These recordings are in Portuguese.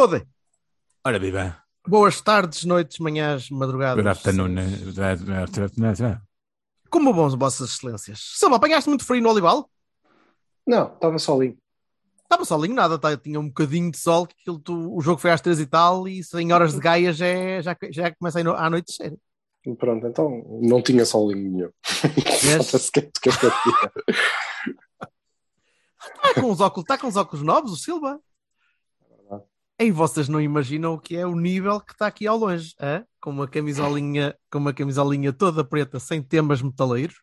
Olá, juventude! Ora, viva. Boas tardes, noites, manhãs, madrugadas. Good afternoon. eh, Como vão vossas excelências? Silva, apanhaste muito frio no Olival? Não, estava solinho. Estava solinho, nada, tá, tinha um bocadinho de sol, que aquilo tu- o jogo foi às três e tal, e sem horas de Gaia já, é- já, já começa a ir no- à noite sério. Pronto, então não tinha solinho nenhum. Que que? Está com os óculos, está com os óculos novos, o Silva? E vocês não imaginam o que é o nível que está aqui ao longe, hã? com uma camisolinha, com uma camisolinha toda preta, sem temas metaleiros.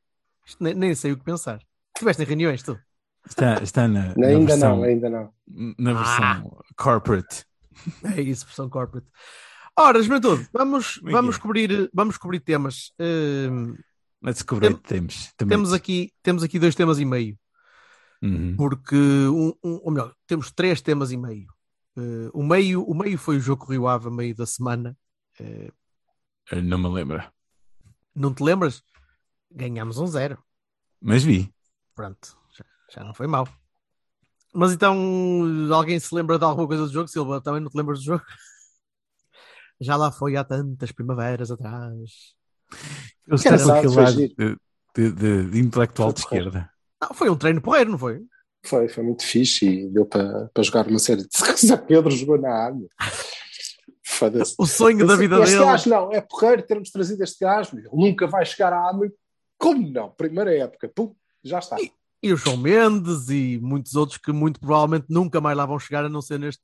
Isto nem, nem sei o que pensar. Estiveste em reuniões, tu? Está, está na, na ainda versão, não, ainda não. na versão corporate. É isso, versão corporate. Ora, juventude, vamos, é vamos, é? cobrir, vamos cobrir temas. Let's cobrir Tem- temos. Também. temos, aqui, temos aqui dois temas e meio, Uhum. porque, um, um- ou melhor, temos três temas e meio. Uh, o, meio o meio foi o jogo que o Rio Ave, meio da semana. Uh, Não me lembro. não te lembras? Ganhámos um zero. Mas vi. Pronto, já, já não foi mal. Mas então, alguém se lembra de alguma coisa do jogo? Silva, também não te lembras do jogo? Já lá foi há tantas primaveras atrás. Eu aquele lado giro. de, de- de- intelectual de esquerda. Não, foi um treino porreiro, não foi? Foi, foi muito fixe e deu para para jogar uma série de Zé Pedro jogou na água. Foda-se. O sonho da vida este dele. gajo não, é porreiro termos trazido este gajo, ele nunca vai chegar à água. Como não? Primeira época, pum, já está. E o João Mendes e muitos outros que muito provavelmente nunca mais lá vão chegar a não ser neste,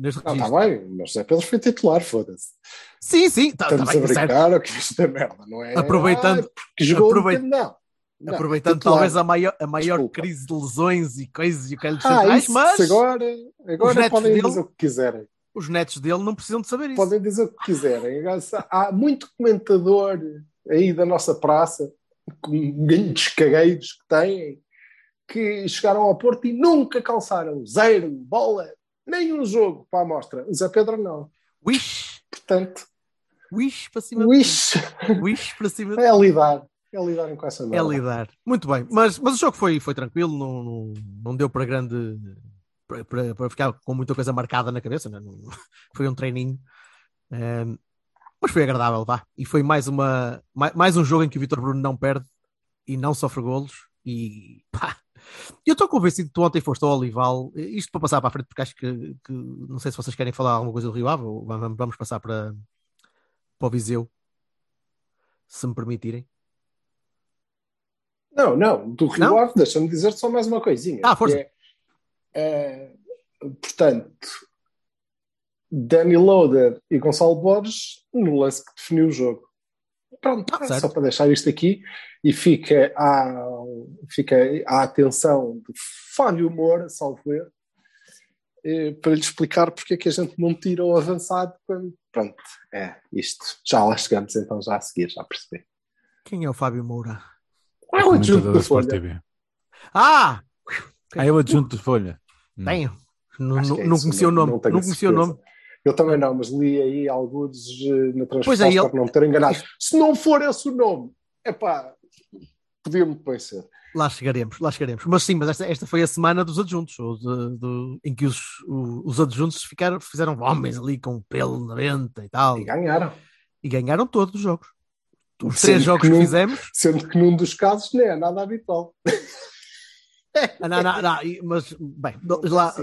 neste Não, registro. está bem, mas Zé Pedro foi titular, foda-se. Sim, sim, está Estamos bem, a certo. brincar, o que isto é merda, não é? Aproveitando- Ah, porque jogou aproveit- um não. Não, Aproveitando titular. talvez a maior, a maior Desculpa. crise de lesões e coisas e o que é lhes Ah, centrais, isso, mas agora, os agora netos podem dele- dizer o que quiserem. os netos dele não precisam de saber isso. Podem dizer o que quiserem. Há muito comentador aí da nossa praça, com grandes cagueiros que têm, que chegaram ao Porto e nunca calçaram zero, bola, nem um jogo para a amostra. O Zé Pedro não. Wish, Portanto, wish para cima wish. Wish para cima é lidar. É lidarem com essa É merda. lidar. Muito bem. Mas, mas o jogo foi, foi tranquilo, não, não, não deu para grande. Para, para- para ficar com muita coisa marcada na cabeça. né? Não- Foi um treininho. Mas foi agradável, vá. E foi mais, uma, mais, mais um jogo em que o Vitor Bruno não perde e não sofre golos. E pá. Eu estou convencido que tu ontem foste ao Olival. Isto para passar para a frente, porque acho que, que- não sei se vocês querem falar alguma coisa do Rio Ave ou vamos, vamos passar para, para o Viseu, se me permitirem. Não, não, do Rio Não? Ave, deixa-me dizer só mais uma coisinha. Ah, força. é, é, portanto, Danny Loader e Gonçalo Borges no lance que definiu o jogo. Pronto, Ah, só para deixar isto aqui e fica à, fica atenção de Fábio Moura, salvo erro, eh, para lhe explicar porque é que a gente não tira o avançado quando. Pronto, é isto. Já lá chegamos então, já a seguir, já percebi. Quem é o Fábio Moura? É o adjunto da Sport Folha. TV. Ah! Ah, é o adjunto de Folha. Hum. Tenho. Não, é conhecia o nome. Não, conhecia o nome. Eu também não, mas li aí alguns eh, na Pois transmissão é, ele- para não me ter enganado. Se não for esse o nome, é pá, podia muito bem ser. Lá chegaremos, lá chegaremos. Mas sim, mas esta, esta foi a semana dos adjuntos, ou de- do- em que os, o- os adjuntos ficaram, fizeram homens ali com pelo na venta e tal. E ganharam. E ganharam todos os jogos. Os Sendo três jogos que num- fizemos. Sendo que num dos casos não é nada habitual. Ah, não, não, não, mas, bem, lá,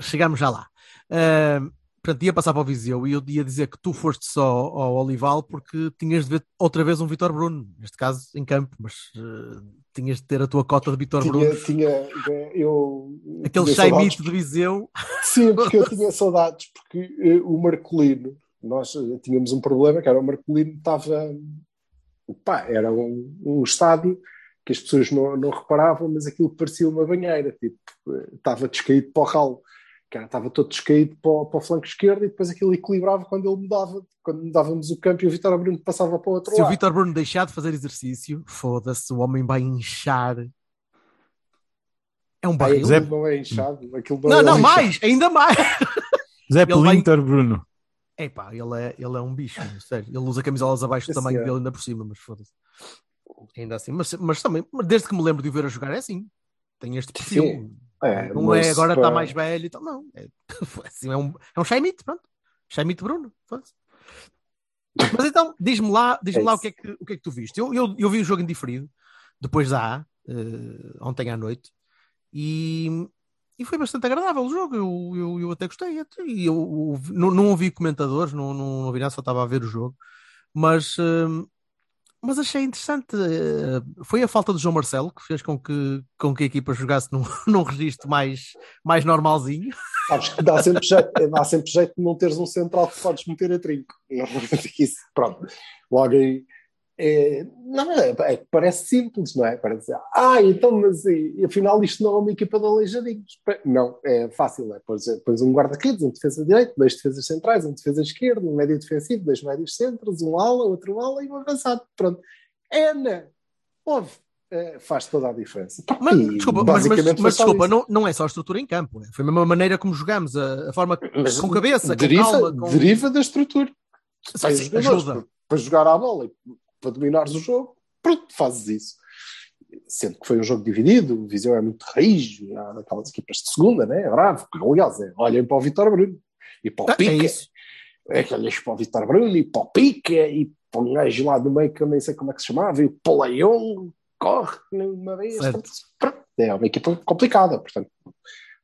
chegamos já lá. Ah, portanto, ia passar para o Viseu e eu ia dizer que tu foste só ao Olival porque tinhas de ver outra vez um Vitor Bruno, neste caso em campo, mas ah, tinhas de ter a tua cota de Vitor Bruno. tinha, eu, Aquele chaimito de Viseu. Sim, porque eu tinha saudades, porque eh, o Marcolino, nós eh, tínhamos um problema, que era o Marcolino estava, pá, era um, um estádio que as pessoas não, não reparavam, mas aquilo parecia uma banheira, tipo, eh, estava descaído para o ralo, cara, estava todo descaído para o, para o flanco esquerdo e depois aquilo equilibrava quando ele mudava, quando mudávamos o campo e o Vitor Bruno passava para o outro Se o lado. Vitor Bruno deixar de fazer exercício, foda-se, o homem vai inchar. É um barril. aquilo não é inchado, aquilo Não, é não, inchado. mais, ainda mais. Zé Ele vai- Pelinter, Bruno. Epá, ele é, ele é um bicho, sério. Ele usa camisolas abaixo do tamanho é. dele ainda por cima, mas foda-se. Ainda assim, mas, mas também, desde que me lembro de o ver a jogar é assim. Tem este perfil. Sim. É, não é agora está mais velho e tal, não. É, assim, é um, é um Shaimite, pronto. Shaimite Bruno. foda-se. Mas então, diz-me lá, diz É lá o, que é que, o que é que tu viste. Eu, eu, eu vi o jogo indiferido, depois da A, eh, ontem à noite, e, e foi bastante agradável o jogo. Eu, eu, eu até gostei. E eu, eu não, não ouvi comentadores, não, não ouvi nada, só estava a ver o jogo. Mas, eh, mas achei interessante. eh, Foi a falta do João Marcelo que fez com que, com que a equipa jogasse num, num registro mais, mais normalzinho. Sabes que dá sempre, jeito, dá sempre jeito de não teres um central que podes meter a trinco. Não, pronto. Logo aí. É, não, é, é que parece simples, não é? Parece, ah, então, mas e, afinal isto não é uma equipa de aleijadinhos. Não, é fácil, é pões, pões um guarda-redes, um defesa direito, dois defesas centrais, um defesa esquerdo, um médio defensivo, dois médios centros, um ala, outro ala e um avançado. Pronto. É, né? Houve. É, faz toda a diferença. Mas, desculpa, mas, mas, mas desculpa, não, não é só a estrutura em campo. é. Foi a mesma maneira como jogamos, a, a forma Mas com cabeça, deriva, com calma. Com... deriva da estrutura. Sim, ajuda. Para, para jogar à bola para dominares o jogo, pronto, fazes isso. Sendo que foi um jogo dividido, o Viseu é muito rijo, há aquelas equipas de segunda, né? é bravo. Aliás, é, olhem para o Vitor Bruno e para o Ah, é Pique. isso. É que olhas para o Vitor Bruno e para o Pique e para um gajo lá do meio que eu nem sei como é que se chamava, e o Poleion corre uma vez. Certo. Pronto, É uma equipa complicada, portanto,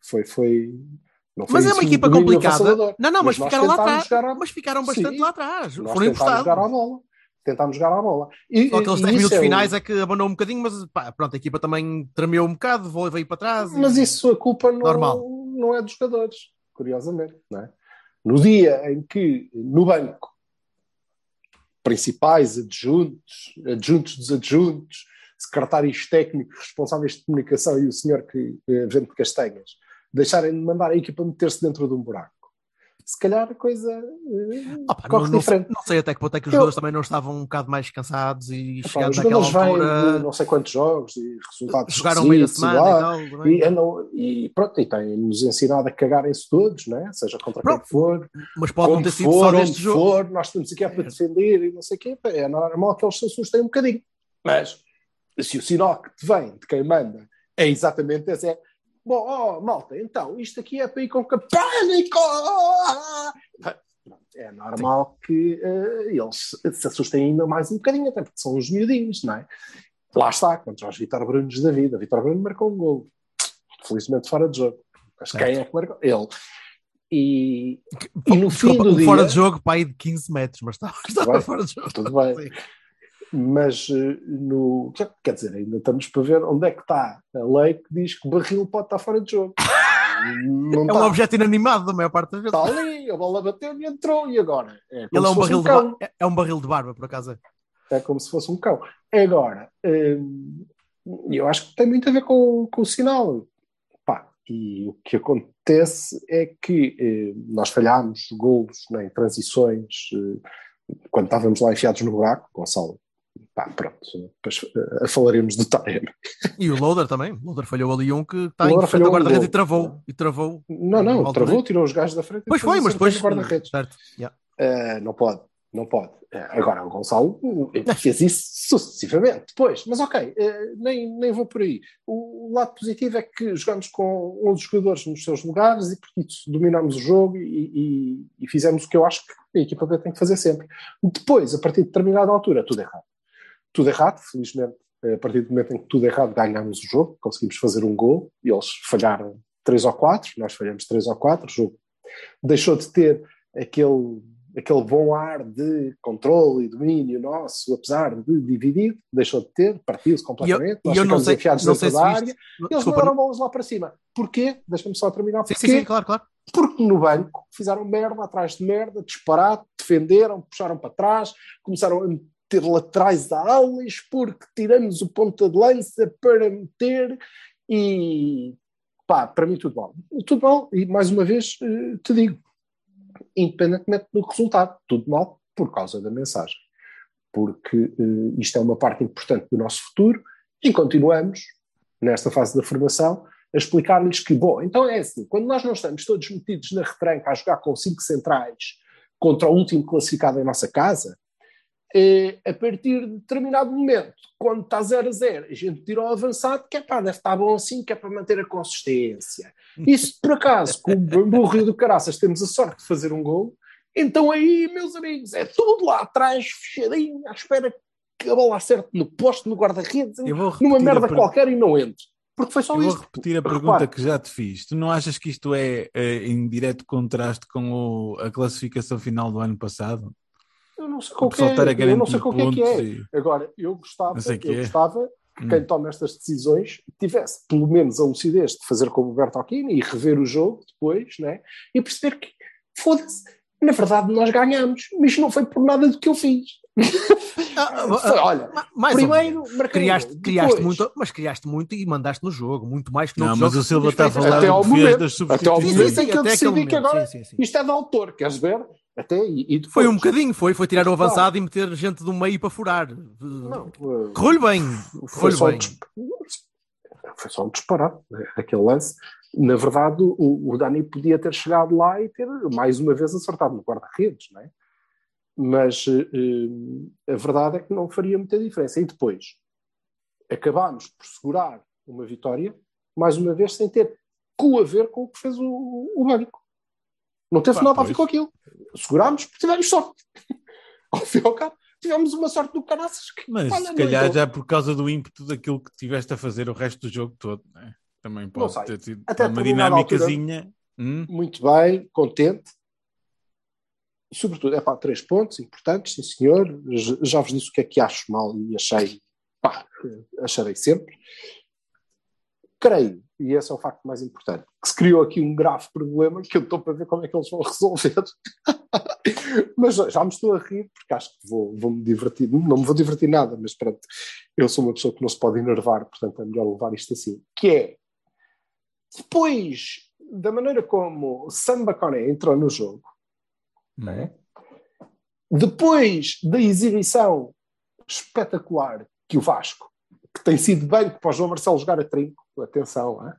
foi. foi Mas é uma um equipa complicada. Não, não, mas, nós ficaram lá atrás. jogar Mas ficaram bastante Sim. lá atrás. Foram tentámos jogar à encostados. bola. Tentámos jogar à bola. E, Só aqueles e 10 isso minutos é o- finais é que abandonou um bocadinho, mas pá, pronto, a equipa também tremeu um bocado, veio para trás. e- Mas isso a culpa não, Normal. não é dos jogadores, curiosamente. Não é? No dia em que no banco principais adjuntos, adjuntos dos adjuntos, secretários técnicos responsáveis de comunicação e o senhor que eh, vende castanhas deixarem de mandar a equipa meter-se dentro de um buraco. Se calhar a coisa eh, Opa, não, corre não sei, diferente. não sei até que ponto é que os Eu- jogadores também não estavam um bocado mais cansados e Epá, chegados vêm altura de não sei quantos jogos e resultados jogaram esquisitos semana lá. e tal. também. E, andam, e pronto, e têm-nos ensinado a cagarem-se todos, né? seja contra Pronto. quem for, Mas pode não ter sido for, só neste jogo. for, nós estamos aqui é para defender e não sei o quê. É normal que eles se assustem um bocadinho. Mas se o sinal que te vem de quem manda é exatamente esse, é bom, oh, malta, então isto aqui é para ir com que pânico! É normal que eh, eles se assustem ainda mais um bocadinho, até porque são os miudinhos, não é? Lá está, contra os Vitor Brunos da vida. Vitor Bruno marcou um gol. Felizmente fora de jogo. Mas quem é que marcou? Ele. E, e no fim do dia... fora de jogo, pai de 15 metros, mas estava, estava bem, fora de jogo. tudo bem. Mas eh, no, quer- dizer, ainda estamos para ver onde é que está a lei que diz que o barril pode estar fora de jogo. Não É um objeto inanimado da maior parte das vezes. Está ali, a bola bateu e entrou, e agora? É Ele é um, barril um de cão. ba- é- é um barril de barba, por acaso. é. É como se fosse um cão. Agora, hum, eu acho que tem muito a ver com, com o sinal. Pá, e o que acontece é que eh, nós falhámos golos né, em transições eh, quando estávamos lá enfiados no buraco, Gonçalo. Pá, pronto, depois eh, falaremos do Taremi. E o Loader também. O Loader falhou ali um que está em frente ao falhou um guarda-redes e travou. E travou. Não, não, altura. travou, tirou os gajos da frente. Pois foi, mas depois. guarda-redes. Yeah. Uh, não pode, não pode. Uh, agora, o Gonçalo uh, fez isso sucessivamente depois, mas ok, uh, nem, nem vou por aí. O, o lado positivo é que jogamos com 11 jogadores nos seus lugares e, portanto, dominámos o jogo e, e- e fizemos o que eu acho que a equipa B tem que fazer sempre. Depois, a partir de determinada altura, tudo errado. Tudo errado, felizmente, a partir do momento em que tudo errado, ganhámos o jogo, conseguimos fazer um gol e eles falharam 3 ou 4, nós falhamos 3 ou 4, o jogo deixou de ter aquele, aquele bom ar de controle e domínio nosso, apesar de dividido, deixou de ter, partiu-se completamente, E eu- nós eu não ficamos sei- enfiados não dentro da área, eles Desculpa, mandaram bolas lá para cima. Porquê? Deixa-me só terminar. Sim, sim, sim, claro, claro. Porque no banco fizeram merda atrás de merda, dispararam, defenderam, puxaram para trás, começaram a ter laterais a alas porque tiramos o ponta de lança para meter e pá, para mim tudo mal. Tudo mal, e mais uma vez eh, te digo, independentemente do resultado, tudo mal por causa da mensagem. Porque eh, isto é uma parte importante do nosso futuro e continuamos, nesta fase da formação, a explicar-lhes que, bom, então é assim, quando nós não estamos todos metidos na retranca a jogar com cinco centrais contra o último classificado em nossa casa, eh, a partir de determinado momento, quando está 0 a 0, a gente tira o avançado, que é pá, deve estar bom assim, que é para manter a consistência. E se por acaso, com o Bambu Rio do Caraças, temos a sorte de fazer um gol, então aí, meus amigos, é tudo lá atrás, fechadinho, à espera que a bola acerte no poste, no guarda-redes, vou numa merda per- qualquer e não entre. Porque foi só Eu vou isto. repetir a pergunta Repara, que já te fiz. Tu não achas que isto é, eh, em direto contraste com o- a classificação final do ano passado? Eu não sei O qual que é, eu não sei qual que é que é. e- Agora, eu gostava, eu é. gostava que Hum. quem toma estas decisões tivesse pelo menos a lucidez de fazer como o Bertolini e rever o jogo depois, né? E perceber que, foda-se, na verdade nós ganhamos, mas não foi por nada do que eu fiz. Ah, Foi, olha, Ma- mais primeiro criaste, criaste depois- muito, mas criaste muito e mandaste no jogo, muito mais que no Não, mas o Silva está a falar Até ao momento. das Até ao momento em que eu até decidi que agora sim, sim, sim. isto é de autor, queres ver? Até e, e depois, Foi um bocadinho, foi, foi tirar o avançado e meter gente do meio para furar. Não, eh, Correu-lhe bem, foi só, um bem. foi só um disparate, né? aquele lance. Na verdade, o, o Dani podia ter chegado lá e ter mais uma vez acertado no guarda-redes, não é? Mas eh, a verdade é que não faria muita diferença. E depois, acabámos por segurar uma vitória, mais uma vez, sem ter cu a ver com o que fez o, o banco. Não teve Pá, nada a ver pois. com aquilo. Segurámos porque tivemos sorte. Ao fim e ao cabo, tivemos uma sorte do caraças que Mas olha, se calhar já por causa do ímpeto daquilo que tiveste a fazer o resto do jogo todo, né? também pode ter tido Até uma dinâmicazinha. Hum? muito bem, contente. Sobretudo, é pá, três pontos importantes, sim senhor. Já vos disse o que é que acho mal e achei, pá, acharei sempre. Creio, e esse é o facto mais importante, que se criou aqui um grave problema que eu estou para ver como é que eles vão resolver. mas já me estou a rir, porque acho que vou, vou me divertir. Não me vou divertir nada, mas pronto, eu sou uma pessoa que não se pode enervar, portanto é melhor levar isto assim. Que é, depois da maneira como Samba Coné entrou no jogo, não é? depois da exibição espetacular que o Vasco, que tem sido banco para o João Marcelo jogar a trinco, atenção, hein?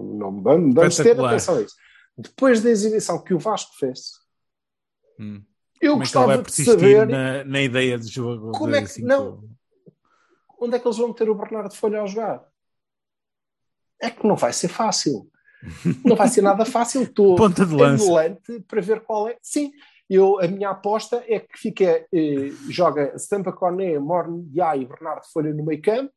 não vamos, ter atenção a isso. Depois da exibição que o Vasco fez, Hum. eu Como é gostava vai de saber na, na ideia de jogo? Como de é que- cinco- não. onde é que eles vão meter o Bernardo Folha a jogar. É que não vai ser fácil. Não vai ser nada fácil. Estou Ponta de ambulante para ver qual é. Sim, eu, a minha aposta é que fica, eh, joga Stampa Coné, Morne Diá e Bernardo Folha no meio campo,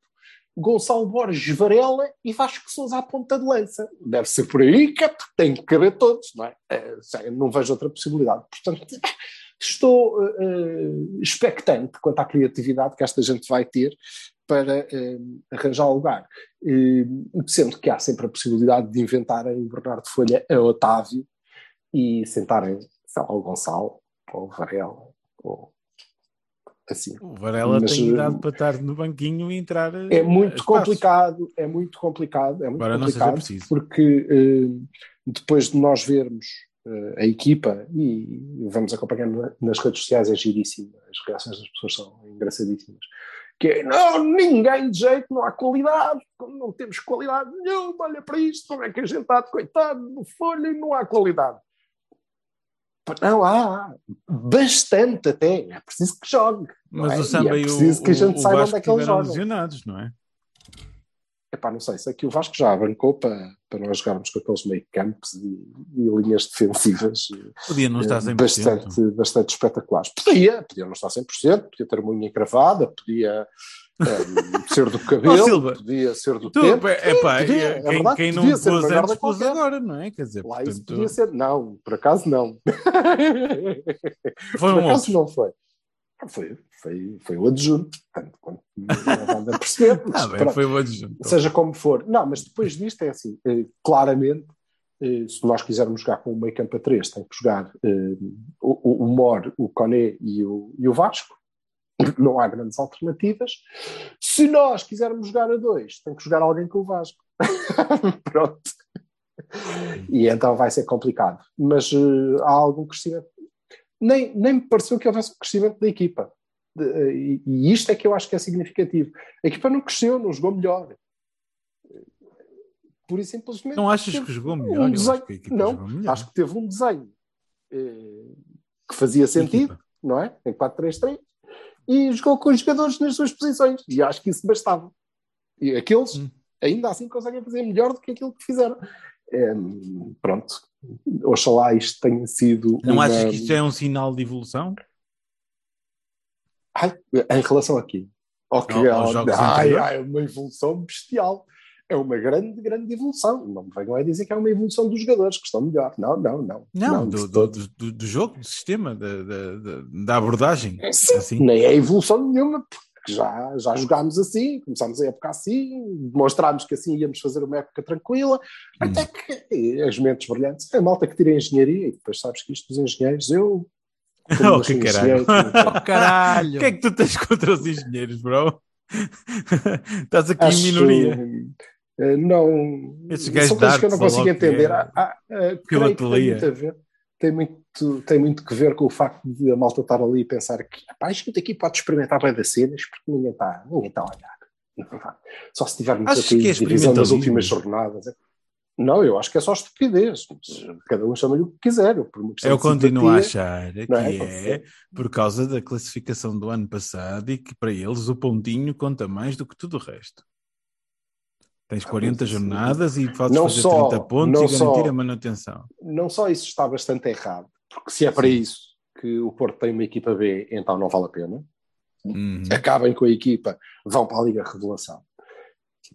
Gonçalo Borges, Varela e Vasco Sousa à ponta de lança. Deve ser por aí que é tem que caber todos, não é? Sei, não vejo outra possibilidade. Portanto, estou eh, expectante quanto à criatividade que esta gente vai ter para eh, arranjar lugar. Eh, sendo que há sempre a possibilidade de inventarem Bernardo Folha a Otávio e sentarem, sei lá, o Gonçalo ou o Varela ou assim. O Varela Mas, tem eh, idade para estar no banquinho e entrar. eh, É muito complicado, é muito complicado, é muito não seja complicado, porque eh, depois de nós vermos a equipa e vamos acompanhando na- nas redes sociais, é giríssimo, as reações das pessoas são engraçadíssimas. Que é, não, ninguém de jeito, não há qualidade, não temos qualidade nenhuma, olha para isto, como é que a gente está de coitado no folha e não há qualidade. Não há, bastante até, é preciso que jogue. Mas é? o Samba e e, é o, preciso que a gente o saiba Vasco onde é que estiveram jogam. lesionados, não é? Epá, não sei, sei que o Vasco já bancou para, para nós jogarmos com aqueles meio campos e, e linhas defensivas Podia não estar eh, 100%. bastante, bastante espetaculares. Podia, podia não estar 100%, podia ter uma unha encravada, podia eh, ser do cabelo, Silva, podia ser do Tu, tempo. é pá, podia, é quem, verdade, quem não pôs antes pôs qualquer. agora, não é? Quer dizer, Lá isso portanto, podia ser. Não, por acaso não. foram por acaso outros. não foi. Foi, foi, foi o adjunto, portanto, quando não dá a perceber. mas Ah, bem, foi o adjunto. seja como for. Não, mas depois disto é assim, eh, claramente, eh, se nós quisermos jogar com o meio campo a três, tem que jogar eh, o, o, o Mor, o Coné e o, e o Vasco. Não há grandes alternativas. Se nós quisermos jogar a dois, tem que jogar alguém com o Vasco. Pronto. E então vai ser complicado. Mas uh, há algum crescimento. Nem, nem me pareceu que houvesse crescimento da equipa. De, e, isto é que eu acho que é significativo. A equipa não cresceu, não jogou melhor. Por isso, simplesmente. Não achas que jogou melhor? Um desenho, acho não, acho que teve um desenho eh, que fazia sentido, não é? Em 4-3-3 e jogou com os jogadores nas suas posições. E acho que isso bastava. E aqueles, hum. ainda assim, conseguem fazer melhor do que aquilo que fizeram. É, pronto. Oxalá isto tenha sido. Não uma... achas que isto é um sinal de evolução? Ai, em relação a quê? Okay, ao, ao ai, ai, uma evolução bestial. É uma grande, grande evolução. Não me venham a dizer que é uma evolução dos jogadores que estão melhor. Não, não, não. Não, não do, do, do, do, jogo, do sistema, da, da, da abordagem. Sim, assim. Nem é evolução nenhuma, porque já, já jogámos assim, começámos a época assim, demonstrámos que assim íamos fazer uma época tranquila, hum. até que as mentes brilhantes, é a malta que tira engenharia, e depois sabes que isto dos engenheiros, eu. Oh, que caralho! Oh, caralho! O que é que tu tens contra os engenheiros, bro? Estás aqui Acho... em minoria. Uh, não. Esses são coisas que eu não consigo entender. É... Ah, uh, tem muito a ver. Tem muito, tem muito que ver com o facto de a malta estar ali e pensar que a gente aqui pode experimentar bem das cenas porque ninguém está ninguém está a olhar. Só se tiver muita é divisão nas últimas jornadas. Não, eu acho que é só estupidez. Cada um chama-lhe o que quiser. Eu, eu continuo a achar que é, é por causa da classificação do ano passado e que para eles o pontinho conta mais do que tudo o resto. Tens 40 jornadas e podes não fazer só, 30 pontos e garantir só, a manutenção. Não só isso está bastante errado, porque se é para isso que o Porto tem uma equipa B, então não vale a pena. Uhum. Acabem com a equipa, vão para a Liga Revelação.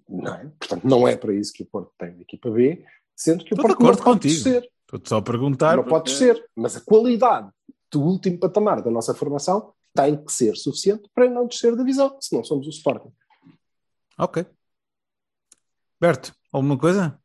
Não é? Portanto, não é para isso que o Porto tem uma equipa B, sendo que o Porto não pode contigo. ser. Estou só a perguntar. Não porque... pode ser, mas a qualidade do último patamar da nossa formação tem que ser suficiente para não descer da divisão, se não somos o Sporting. Ok. Berto, alguma coisa?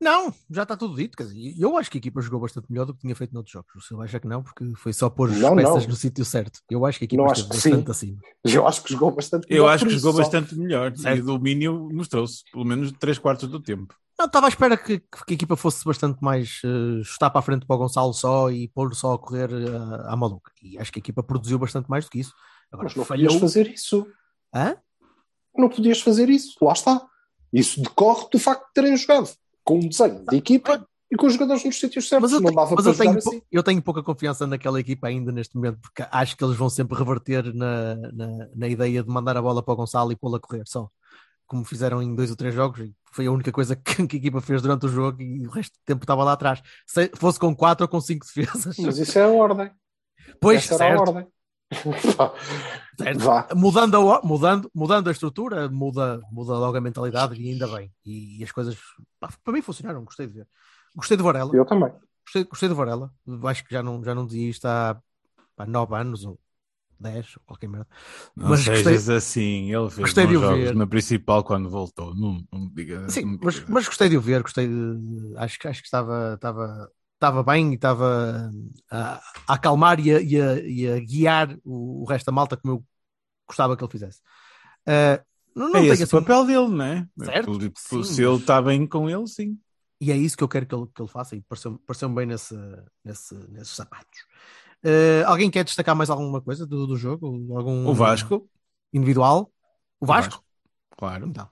Não, já está tudo dito. Quer dizer, eu acho que a equipa jogou bastante melhor do que tinha feito noutros jogos. O Silvio acha que não, porque foi só pôr as não, peças não. no sítio certo. Eu acho que a equipa não esteve bastante sim. acima. Eu acho que jogou bastante melhor. Eu acho que jogou só. bastante melhor. Certo. E o domínio mostrou-se, pelo menos 3 quartos do tempo. Não, estava à espera que, que, a equipa fosse bastante mais uh, chutar para a frente para o Gonçalo só e pôr só a correr uh, à maluca. E acho que a equipa produziu bastante mais do que isso. Agora, Mas não falhou... podias fazer isso. Hã? Não podias fazer isso. Lá está. Isso decorre do facto de terem jogado com um desenho de equipa e com os jogadores nos sítios certos. Mas eu, tenho, mas eu tenho, assim. eu tenho pouca confiança naquela equipa ainda neste momento, porque acho que eles vão sempre reverter na, na, na ideia de mandar a bola para o Gonçalo e pô-la a correr só. Como fizeram em dois ou três jogos, foi a única coisa que, que, a equipa fez durante o jogo e o resto do tempo estava lá atrás. Se fosse com quatro ou com cinco defesas. Mas isso é a ordem. Pois, Essa certo. a ordem. Mudando, a, mudando, mudando a estrutura, muda, muda logo a mentalidade e ainda bem. E, e as coisas pá, para mim funcionaram, gostei de ver. Gostei de Varela. Eu também. Gostei, gostei de Varela. Acho que já não, já não dizia isto há, há 9 anos ou 10 ou qualquer merda. Não mas sejas gostei, assim, ele fez gostei de o ver. na principal quando voltou. Não, não diga, Sim, não mas, mas, gostei de o ver, gostei de. Acho, acho que estava, estava, estava bem e estava a, a acalmar e a, e, a, e a, guiar o, o resto da malta como eu gostava que ele fizesse. Uh, não, não é esse assim... o papel dele, não é? Certo? Sim, se ele está bem com ele, sim. E é isso que eu quero que ele, que ele faça e pareceu-me pareceu bem nesse, nesse, nesses sapatos. Uh, alguém quer destacar mais alguma coisa do, do jogo? Algum o Vasco. Individual? O Vasco? O Vasco. Claro. Então.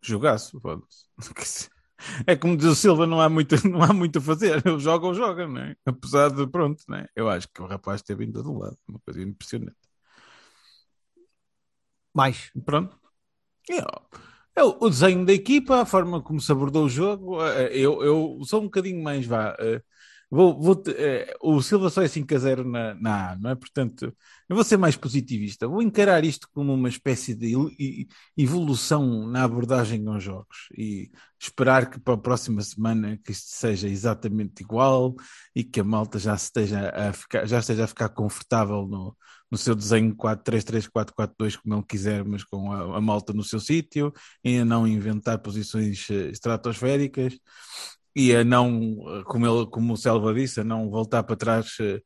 Jogaço. É como diz o Silva, não há muito, não há muito a fazer. Ele joga ou joga, não é? Apesar de, pronto, não é? Eu acho que o rapaz esteve em todo lado. Uma coisa impressionante. Mais. Pronto. É, o desenho da equipa, a forma como se abordou o jogo, eh, eu, eu sou um bocadinho mais vá. Vou, vou, eh, o Silva só é 5 a 0 na, na A, não é? Portanto, eu vou ser mais positivista. Vou encarar isto como uma espécie de evolução na abordagem aos jogos e esperar que para a próxima semana que isto seja exatamente igual e que a malta já esteja a ficar, já esteja a ficar confortável no, no seu desenho 4-3-3, 4-4-2, como ele quiser, mas com a, a malta no seu sítio, e a não inventar posições eh, estratosféricas, e a não, eh, como, ele, como o Selva disse, a não voltar para trás uh,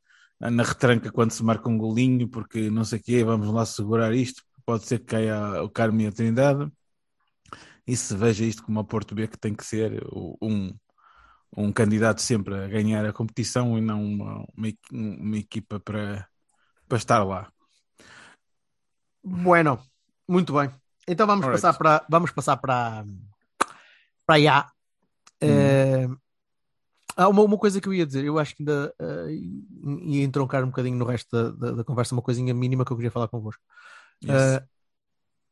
na retranca quando se marca um golinho, porque não sei o quê, vamos lá segurar isto, pode ser que caia o Carmo e a Trindade. E se veja isto como a Porto B que tem que ser um, um candidato sempre a ganhar a competição e não uma, uma, uma equipa para, para estar lá. Bueno, muito bem. Então vamos Alright. passar para vamos passar para para IA. Há uma, uma coisa que eu ia dizer, eu acho que ainda eh, ia entroncar um bocadinho no resto da, da- da conversa, uma coisinha mínima que eu queria falar convosco. Yes. Eh,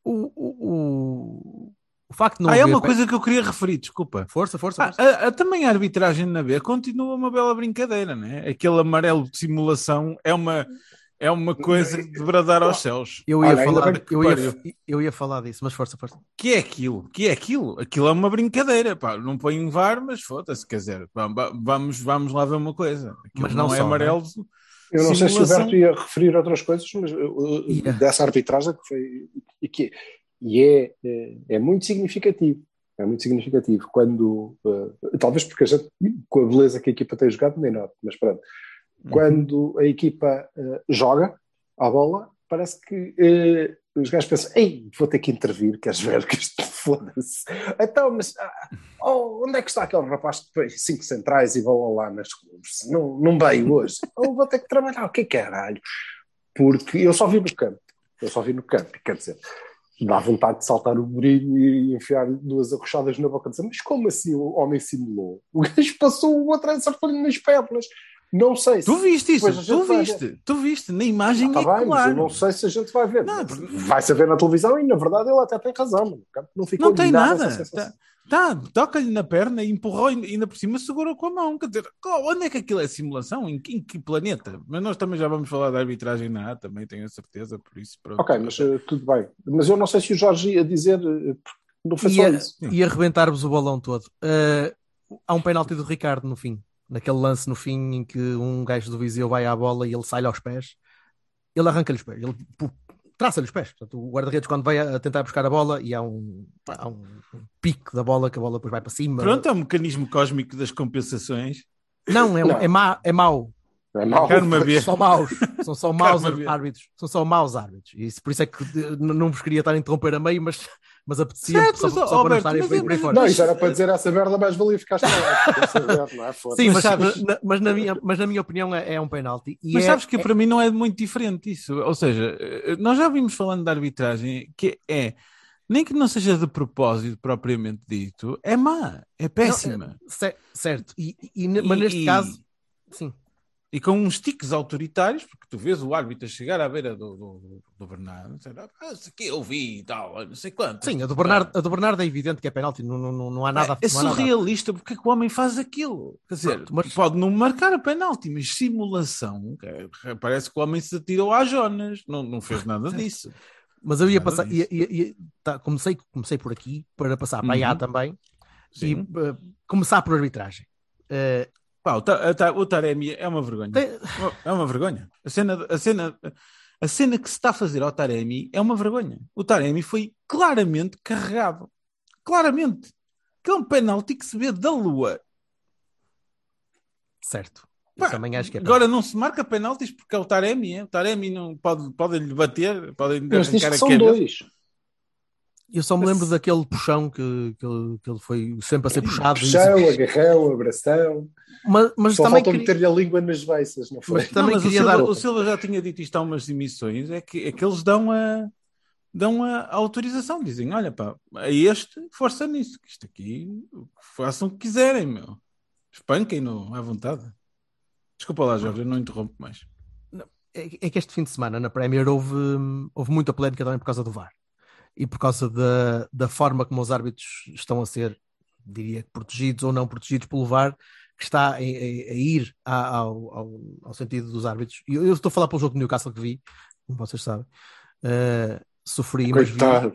o, o, o, o facto de não ah, é uma pe- coisa que eu queria referir, desculpa. Força, força, Ah, força. a- a- também a arbitragem na B continua uma bela brincadeira, né? Aquele amarelo de simulação é uma, é uma coisa de bradar aos céus. Eu ia, olha, falar, eu, ia, eu ia falar disso, mas força, força. Que é aquilo? Que é aquilo? Aquilo é uma brincadeira, pá. Não põe em VAR, mas foda-se, quer dizer, va- va- vamos, vamos lá ver uma coisa. Aquilo Mas não é só, amarelo. Eu não sei se o. Berto ia referir outras coisas, mas uh, uh, Ia. dessa arbitragem que foi e que e é, é, é muito significativo. É muito significativo quando, uh, talvez porque a gente, com a beleza que a equipa tem jogado, nem nada, mas pronto. Quando a equipa uh, joga a bola, parece que uh, os gajos pensam: Ei, vou ter que intervir, queres ver que isto foda-se. Então, mas ah, oh, onde é que está aquele rapaz que fez cinco centrais e bola lá nas clubes? Não, não veio hoje. Ou vou ter que trabalhar, o que é caralho? Porque eu só vi no campo, eu só vi no campo, e quer dizer, dá vontade de saltar o brilho e enfiar duas arrochadas na boca e dizer, mas como assim o homem simulou? O gajo passou o outro acertou-lhe nas pernas. Não sei se. Tu viste isso? Tu viste? Tu viste? Na imagem Está é bem, claro. eu não sei se a gente vai ver. Não, Vai-se ver na televisão e, na verdade, ele até tem razão. mano. Não, ficou Não tem nada. Tá, tá, toca-lhe na perna e empurrou e ainda por cima segurou com a mão. Quer dizer, onde é que aquilo é simulação? Em, que- em que planeta? Mas nós também já vamos falar da arbitragem na A, também tenho a certeza, por isso. Pronto. Ok, mas eh, tudo bem. Mas eu não sei se o Jorge ia dizer. eh, porque Não foi só Ia, isso. ia arrebentar-vos o balão todo. Eh, há um penalti do Ricardo no fim, naquele lance no fim em que um gajo do Viseu vai à bola e ele sai aos pés, ele arranca-lhe os pés, ele traça-lhe os pés. Portanto, o guarda-redes, quando vai a tentar buscar a bola, e há um, há um, pique da bola, que a bola depois vai para cima. Pronto, é um mecanismo cósmico das compensações. Não, é, Não. é, má, é mau. É mau. São maus, são só maus árbitros, são só maus árbitros. E isso- por isso é que eh, não vos queria estar a interromper a meio, mas, mas apetecia Certo, só, mas, só ó, para não estarem mas por aí é- fora. Não, isso era para dizer essa merda, mais valia ficar calado. Não é? Sim, mas, Mas sabes- mas na, mas na minha, mas na minha opinião é, é um penalti. E Mas é- sabes que é- para mim não é muito diferente isso. Ou seja, eh, nós já vimos falando de arbitragem que é, nem que não seja de propósito propriamente dito, é má, é péssima. ce- certo, e, e- mas E- neste e- caso, sim. E com uns tiques autoritários, porque tu vês o árbitro a chegar à beira do, do, do Bernardo, ah, isso aqui eu vi e tal, não sei quanto. Sim, a do, Bernardo, a do Bernardo é evidente que é penalti, não, não, não há nada é, é não há nada. surrealista porque é que o homem faz aquilo. Quer dizer, Pronto, mas- pode não marcar a penalti, mas simulação, que- parece que o homem se atirou às zonas, não, não fez nada disso. Mas eu ia Nada passar, ia- ia- ia- tá, comecei, comecei por aqui para passar para a Uhum. também Sim. e eh, começar por arbitragem. Eh, Pá, o, Ta- o Taremi é uma vergonha. tem- É uma vergonha. A cena, a cena, a cena que se está a fazer ao Taremi é uma vergonha. O Taremi foi claramente carregado. Claramente. Que é um penalti que se vê da lua. certo. Pá, também acho que é agora não se marca penaltis porque é o Taremi. É? O Taremi não pode, pode lhe bater, pode lhe Mas diz arrancar que a são dois. Eu só me Mas- lembro daquele puxão que, que, ele, que ele foi sempre a ser puxado. e Puxão, isso- agarrão, abração. Mas, mas Só também faltou queria- meter-lhe a língua nas beiças, não foi? Mas também não, mas o Silva, dar- o Silva já tinha dito isto há umas emissões, é que, é que eles dão a, dão a, autorização, dizem, olha pá, a este, força nisso, que isto aqui, façam o que quiserem, meu. Espanquem-no à vontade. Desculpa lá, Jorge, eu não interrompo mais. é é que este fim de semana na Premier houve, houve muita polémica também por causa do VAR e por causa da, da forma como os árbitros estão a ser, diria que protegidos ou não protegidos pelo VAR, que está a, a- a ir a- ao, ao, ao sentido dos árbitros. E eu, eu estou a falar pelo jogo do Newcastle que vi, como vocês sabem. Uh, sofri, mas vi. Coitado.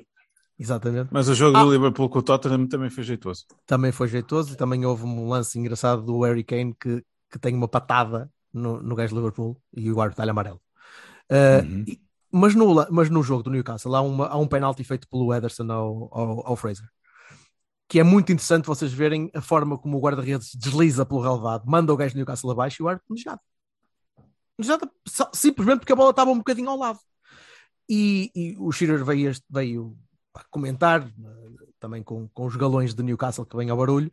Exatamente. Mas o jogo Ah. do Liverpool com o Tottenham também foi jeitoso. Também foi jeitoso e também houve um lance engraçado do Harry Kane que, que tem uma patada no, no gajo do Liverpool e o árbitro dá-lhe amarelo. Uh, Uhum. e- mas, no, mas no jogo do Newcastle há, uma, há um penalti feito pelo Ederson ao, ao, ao Fraser que é muito interessante vocês verem a forma como o guarda-redes desliza pelo relevado, manda o gajo do Newcastle abaixo e o árbitro só- simplesmente porque a bola estava um bocadinho ao lado. E, e o Shearer veio, veio comentar, eh, também com, com os galões de Newcastle que vem ao barulho,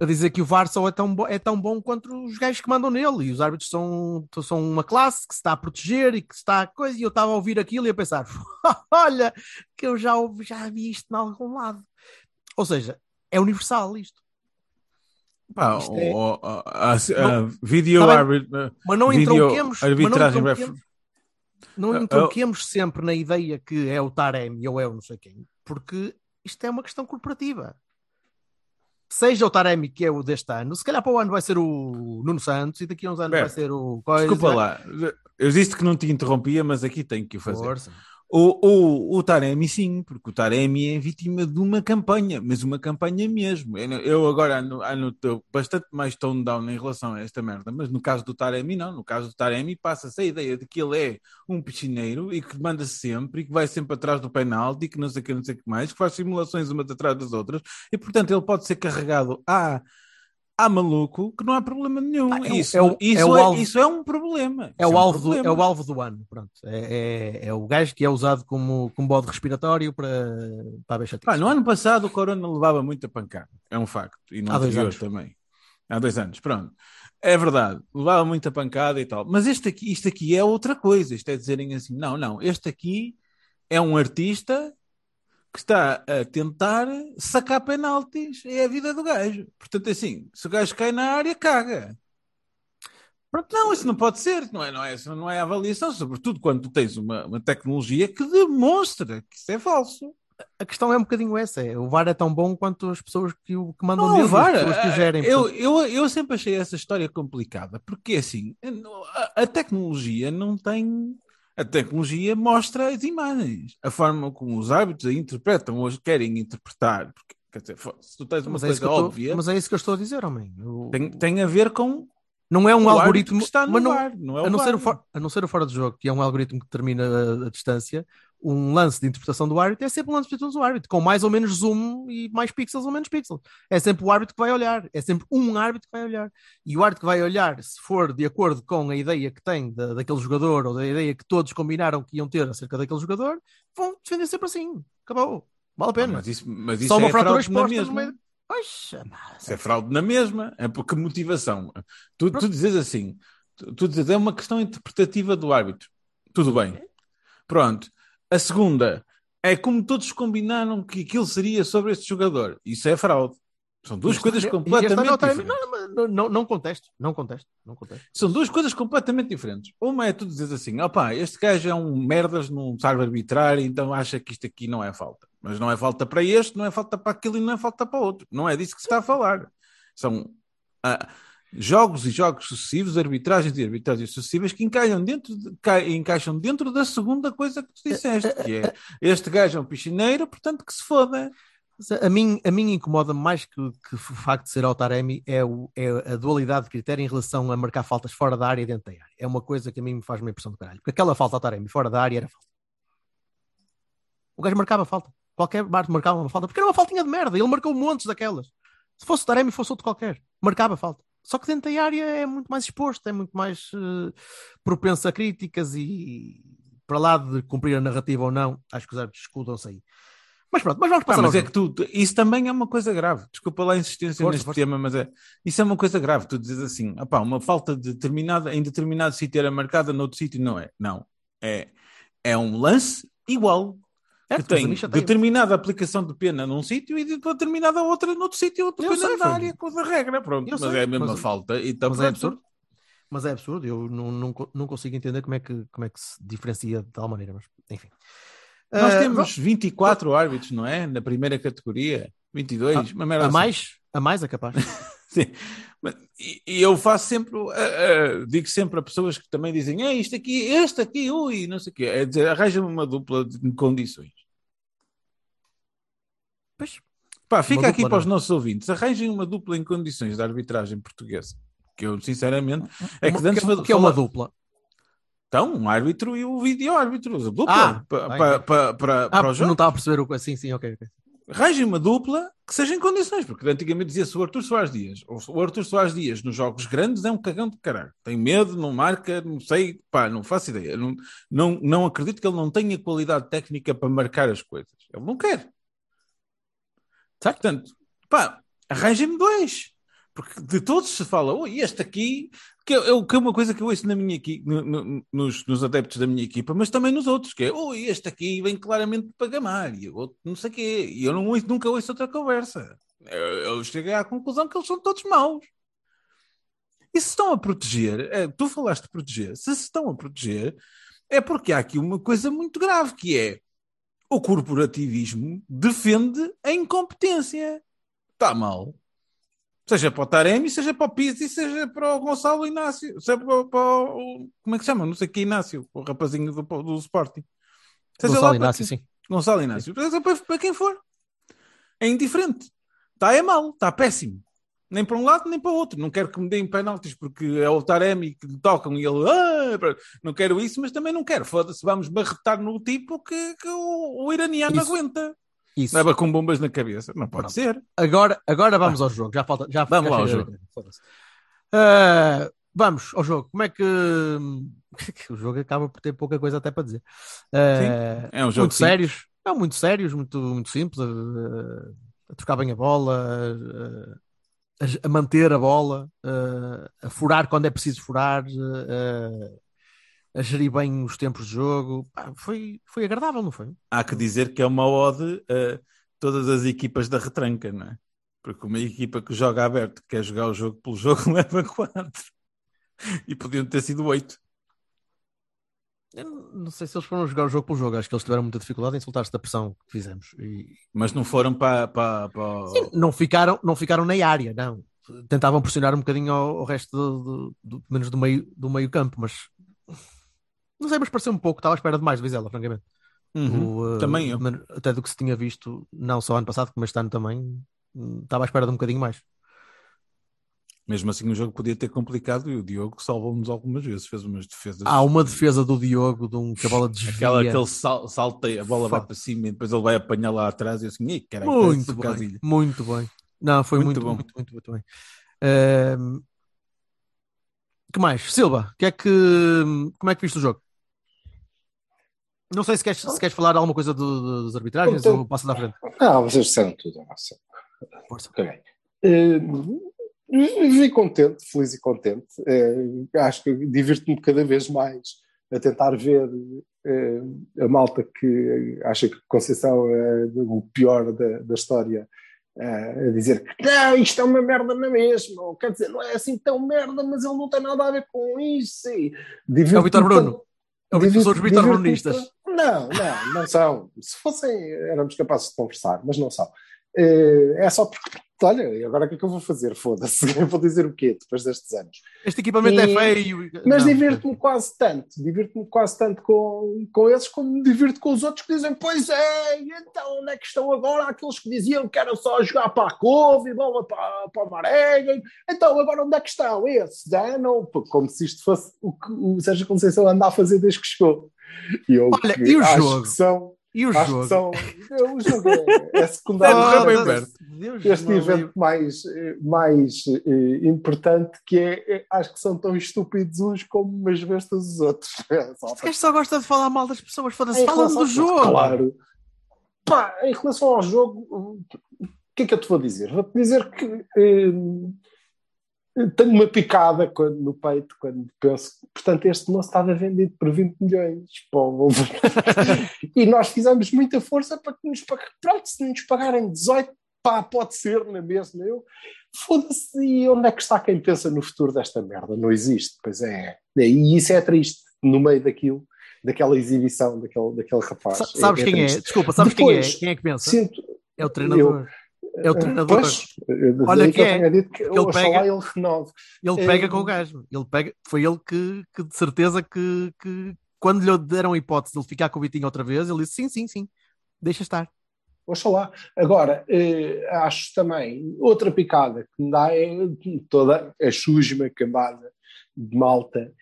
a dizer que o VAR só é tão, bo- é tão bom quanto os gajos que mandam nele. E os árbitros são, são uma classe que se está a proteger e que se está a coisa. E eu estava a ouvir aquilo e a pensar: olha, que eu já, ouvi- já vi isto em algum lado. Ou seja, é universal isto. Pá, Isto é- o- a, a- a- Não. video Tá arbit- Mas não entronquemos, mas não arbitragem entronquemos, não entronquemos sempre na ideia que é o Taremi ou é o não sei quem, porque isto é uma questão corporativa. Seja o Taremi que é o deste ano, se calhar para o ano vai ser o Nuno Santos e daqui a uns anos Berto, vai ser o coisa. Desculpa lá, eu disse que não te interrompia, mas aqui tenho que o fazer. Força. O, o, o Taremi, sim, porque o Taremi é vítima de uma campanha, mas uma campanha mesmo. Eu, eu agora ando, ando bastante mais tone down em relação a esta merda, mas no caso do Taremi, não. No caso do Taremi, passa-se a ideia de que ele é um piscineiro e que manda sempre e que vai sempre atrás do penalti e que não sei o que, não sei o que mais, que faz simulações umas atrás das outras e, portanto, ele pode ser carregado a. a maluco que não há problema nenhum. Ah, é isso, é o- isso, é o é, alvo- isso é um problema. É o, um alvo do, problema. é o alvo do ano, pronto. É, é, é o gajo que é usado como, como bode respiratório para, para a beixa Pá, no ano passado o Corona levava muita pancada, é um facto. E no Há dois anos. também. Há dois anos, pronto. É verdade, levava muita pancada e tal. Mas este aqui, isto aqui é outra coisa. Isto é dizerem assim: não, não, este aqui é um artista que está a tentar sacar penaltis. É a vida do gajo. Portanto, assim, se o gajo cai na área, caga. Pronto, não, isso não pode ser, não é, não é, não é avaliação, sobretudo quando tu tens uma, uma tecnologia que demonstra que isso é falso. A questão é um bocadinho essa: é, o VAR é tão bom quanto as pessoas que, o, que mandam Não, o VAR, as pessoas que o gerem. eu, eu, eu sempre achei essa história complicada, porque assim, a, a tecnologia não tem. A tecnologia mostra as imagens, a forma como os árbitros a interpretam ou querem interpretar. Porque, quer dizer, se tu tens uma Mas é, coisa estou- óbvia, mas é isso que eu estou a dizer, homem. Eu- tem, tem a ver com Não é um algoritmo, que está no não, VAR, não é a, não ser o for- a não ser o fora de jogo, que é um algoritmo que determina a, a distância, um lance de interpretação do árbitro é sempre um lance de interpretação do árbitro, com mais ou menos zoom e mais pixels ou menos pixels. É sempre o árbitro que vai olhar, é sempre um árbitro que vai olhar. E o árbitro que vai olhar, se for de acordo com a ideia que tem da, daquele jogador ou da ideia que todos combinaram que iam ter acerca daquele jogador, vão defender sempre assim. Acabou. Vale a pena. Mas isso, mas isso Só uma é fratura fraude na exposta no mesma. meio. Oxa, mas- Isso é fraude na mesma. É porque motivação. Tu, tu dizes assim, tu, tu dizes, é uma questão interpretativa do árbitro. Tudo bem. Pronto. A segunda é como todos combinaram que aquilo seria sobre este jogador. Isso é fraude. São duas Este coisas este completamente é o time- diferentes. Não, não, não, não, não contesto, não contesto, não contesto. São duas coisas completamente diferentes. Uma é tu dizes assim, opá, este gajo é um merdas, não sabe arbitrar, então acha que isto aqui não é falta. Mas não é falta para este, não é falta para aquilo e não é falta para outro. Não é disso que se está a falar. São ah, jogos e jogos sucessivos, arbitragens e arbitragens sucessivas que encaixam dentro, de- ca- encaixam dentro da segunda coisa que tu disseste, que é este gajo é um piscineiro, portanto que se foda. A mim, a mim incomoda mais que, que o facto de ser ao Taremi é, o, é a dualidade de critério em relação a marcar faltas fora da área e dentro da área. É uma coisa que a mim me faz uma impressão do caralho. Porque aquela falta ao Taremi fora da área era falta. O gajo marcava falta. Qualquer bar marcava uma falta. Porque era uma faltinha de merda. Ele marcou montes daquelas. Se fosse Taremi, fosse outro qualquer. Marcava falta. Só que dentro da área é muito mais exposto, é muito mais eh, propenso a críticas e para lá de cumprir a narrativa ou não, acho que os árbitros escudam-se aí. Mas pronto, mas vamos passar mas ao é que tu, isso também é uma coisa grave. Desculpa lá a insistência Força, neste força. tema, mas é, isso é uma coisa grave. Tu dizes assim, opá, uma falta de determinada, em determinado sítio era marcada, noutro sítio não é. Não. É, é um lance igual. É, que tem determinada aplicação de pena num sítio e determinada outra noutro sítio, dependendo da área, com a regra. Pronto, mas sei, é a mesma mas- falta. E mas é absurdo. Mas é absurdo, eu não, não, não consigo entender como é, que, como é que se diferencia de tal maneira, mas enfim. Nós Ah, temos 24 árbitros, não é? Na primeira categoria. 22, uma merda a assim. mais, a mais é capaz. Sim. E, eu faço sempre, uh, uh, digo sempre a pessoas que também dizem, é isto aqui, este aqui, ui, não sei o quê. É dizer, arranja-me uma dupla de condições. Pois, Pá, fica Uma aqui dupla, para os não. nossos ouvintes, arranjem uma dupla em condições da arbitragem portuguesa. Que eu, sinceramente, é que antes que, é uma falar- dupla. Então, um árbitro e o vídeo-árbitro, a dupla, Ah, pa- bem, pa- bem. pa- para Ah, para o não jogo. estava a perceber o que. Sim, sim, ok. ok. Arranjem uma dupla que seja em condições, porque antigamente dizia-se o Arthur Soares Dias. O Arthur Soares Dias nos jogos grandes é um cagão de caralho. Tem medo, não marca, não sei, pá, não faço ideia. Não, não, não acredito que ele não tenha qualidade técnica para marcar as coisas. Ele não quer. Portanto, pá, arranjem-me dois. Porque de todos se fala, oh, este aqui, que é, é, é uma coisa que eu ouço na minha no, no, nos, nos, adeptos da minha equipa, mas também nos outros, que é, oh, este aqui vem claramente para gamar, e o outro não sei o quê, e eu não ouço, nunca ouço outra conversa. Eu, eu cheguei à conclusão que eles são todos maus. E se estão a proteger, é, tu falaste de proteger, se se estão a proteger, é porque há aqui uma coisa muito grave, que é o corporativismo defende a incompetência. Está mal. Seja para o Taremi, seja para o Pizzi, seja para o Gonçalo Inácio, seja para, para o. Como é que se chama? Não sei que Inácio, o rapazinho do, do Sporting. Seja Gonçalo Inácio, sim. Gonçalo Inácio. Seja para, para quem for. É indiferente. Está é mal, está péssimo. Nem para um lado, nem para o outro. Não quero que me deem penaltis porque é o Taremi que lhe tocam e ele. Ah, não quero isso, mas também não quero. Foda-se, vamos barretar no tipo que, que o, o iraniano isso. aguenta. Isso. Leva com bombas na cabeça. Não pode ser. Agora, agora vamos ah. ao jogo. Já falta. Já vamos lá ao jogo. Uh, vamos ao jogo. Como é que. o jogo acaba por ter pouca coisa até para dizer. Uh, é um jogo muito simples. sérios. É muito sérios, muito, muito simples. Uh, a trocar bem a bola, a, a manter a bola, a furar quando é preciso furar, a gerir bem os tempos de jogo. foi, foi agradável, não foi? Há que dizer que é uma ode a todas as equipas da retranca, não é? Porque uma equipa que joga aberto, que quer jogar o jogo pelo jogo, leva quatro. E podiam ter sido oito. Eu não sei se eles foram jogar o jogo pelo jogo, acho que eles tiveram muita dificuldade em soltar-se da pressão que fizemos. E... Mas não foram para. para, para... Sim, não, ficaram, não ficaram na área, não. Tentavam pressionar um bocadinho ao, ao resto, do, do, do, menos do meio, do meio campo, mas não sei, mas pareceu um pouco, estava à espera de mais do Vizela, francamente. Uhum. O, uh, também eu. Até do que se tinha visto, não só ano passado, como este ano também, estava à espera de um bocadinho mais. Mesmo assim, o jogo podia ter complicado e o Diogo salvou-nos algumas vezes, fez umas defesas. Há uma defesa do Diogo de um que a bola desvia. Aquela que ele sal, salteia, a bola vai para cima e depois ele vai apanhar lá atrás e eu assim, caralho, muito bem, muito bem. Não, foi muito, muito bom. Muito, muito, muito bem. Uh, que mais? Silva, que é que, como é que viste o jogo? Não sei se queres, se queres falar alguma coisa do, dos arbitragens então, ou passa da frente. Não, vocês disseram tudo. Nossa. Força. Okay. Uh, vivi contente, feliz e contente. Uh, acho que divirto-me cada vez mais a tentar ver uh, a malta que acha que Conceição é o pior da, da história a dizer que não, isto é uma merda na mesma, quer dizer, não é assim tão merda, mas ele não tem nada a ver com isso. E é o Vitor Bruno. O Vitor, são os Vitor Brunistas. Não, não, não são. Se fossem, éramos capazes de conversar, mas não são. Eh, é só porque, olha, agora o que é que eu vou fazer? Foda-se, vou dizer o quê depois destes anos? Este equipamento é e, é feio. Mas divirto-me quase tanto, divirto-me quase tanto com, com esses como me divirto com os outros que dizem, pois é, então onde é que estão agora aqueles que diziam que era só jogar para a couve e bola para, para a maré, então agora onde é que estão esses? Ah, não, como se isto fosse o que o Sérgio Conceição anda a fazer desde que chegou. E eu Olha, e o jogo? são, e o jogo? São, o jogo é, é secundário. Oh, este evento mais, mais eh, importante que é, é, acho que são tão estúpidos uns como umas bestas os outros. É só, para... só gosta de falar mal das pessoas, foda-se, fala do jogo. Claro. Pá, em relação ao jogo, o que é que eu te vou dizer? Vou-te dizer que eh, tenho uma picada quando, no peito quando penso, portanto, este não estava vendido por 20 milhões. E nós fizemos muita força para que nos pagarem. Pronto, se nos pagarem 18, pá, pode ser na mesma. Eu, foda-se, e onde é que está quem pensa no futuro desta merda? Não existe, pois é. E isso é triste, no meio daquilo, daquela exibição daquele, daquele rapaz. sabes é, quem é? Desculpa, sabes Depois, quem é? Quem é que pensa? Sinto, é o treinador. Eu, é o treinador. Pois, Olha que, é, que, que ele pega, ele renove. Ele pega é, com o gajo. Ele pega, foi ele que, que de certeza que, que quando lhe deram a hipótese de ele ficar com o Vitinho outra vez, ele disse sim, sim, sim, deixa estar. Oxalá. Agora, eh, acho também, outra picada que me dá é toda a chusma cambada de malta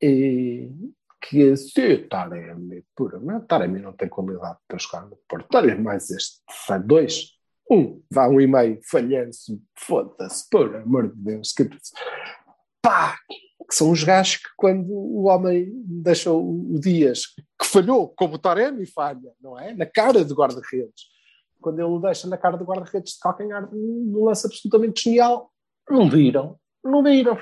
eh, que se Taremi, pura, Taremi não tem qualidade para jogar no Porto, Taremi mais este, dois, Um, vá um e-mail falhanço, foda-se, por amor de Deus, que pá, que são os gajos que quando o homem deixa o, Dias, que falhou, como o Taremi falha, não é? Na cara do guarda-redes. Quando ele o deixa na cara do guarda-redes de calcanhar, num lance absolutamente genial, não viram, não viram.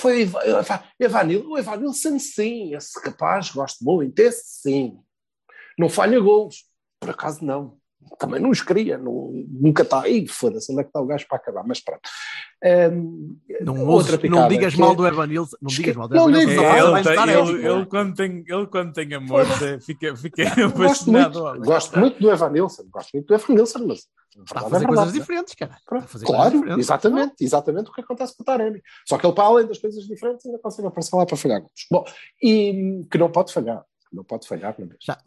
Foi, ah, Evanil, o Evanilson sim, esse rapaz, gosto muito, esse sim. Não falha gols, por acaso não também não os queria, não, nunca está aí, foda-se, onde é que está o gajo para acabar, mas pronto. Um, não, ouças, picada, não digas mal do Evanilson, não digas mal do Evanilson. Ele, ele, ele, ele, quando tem, ele quando tem amor fica, fica apaixonado. Gosto muito, gosto muito do Evanilson, gosto muito do Evanilson, mas Está a fazer é coisas diferentes, cara. claro, diferentes. exatamente, exatamente o que acontece com o Taremi. Só que ele, para além das coisas diferentes, ainda consegue aparecer lá para falhar gols. Bom, e que não pode falhar não pode falhar na Já,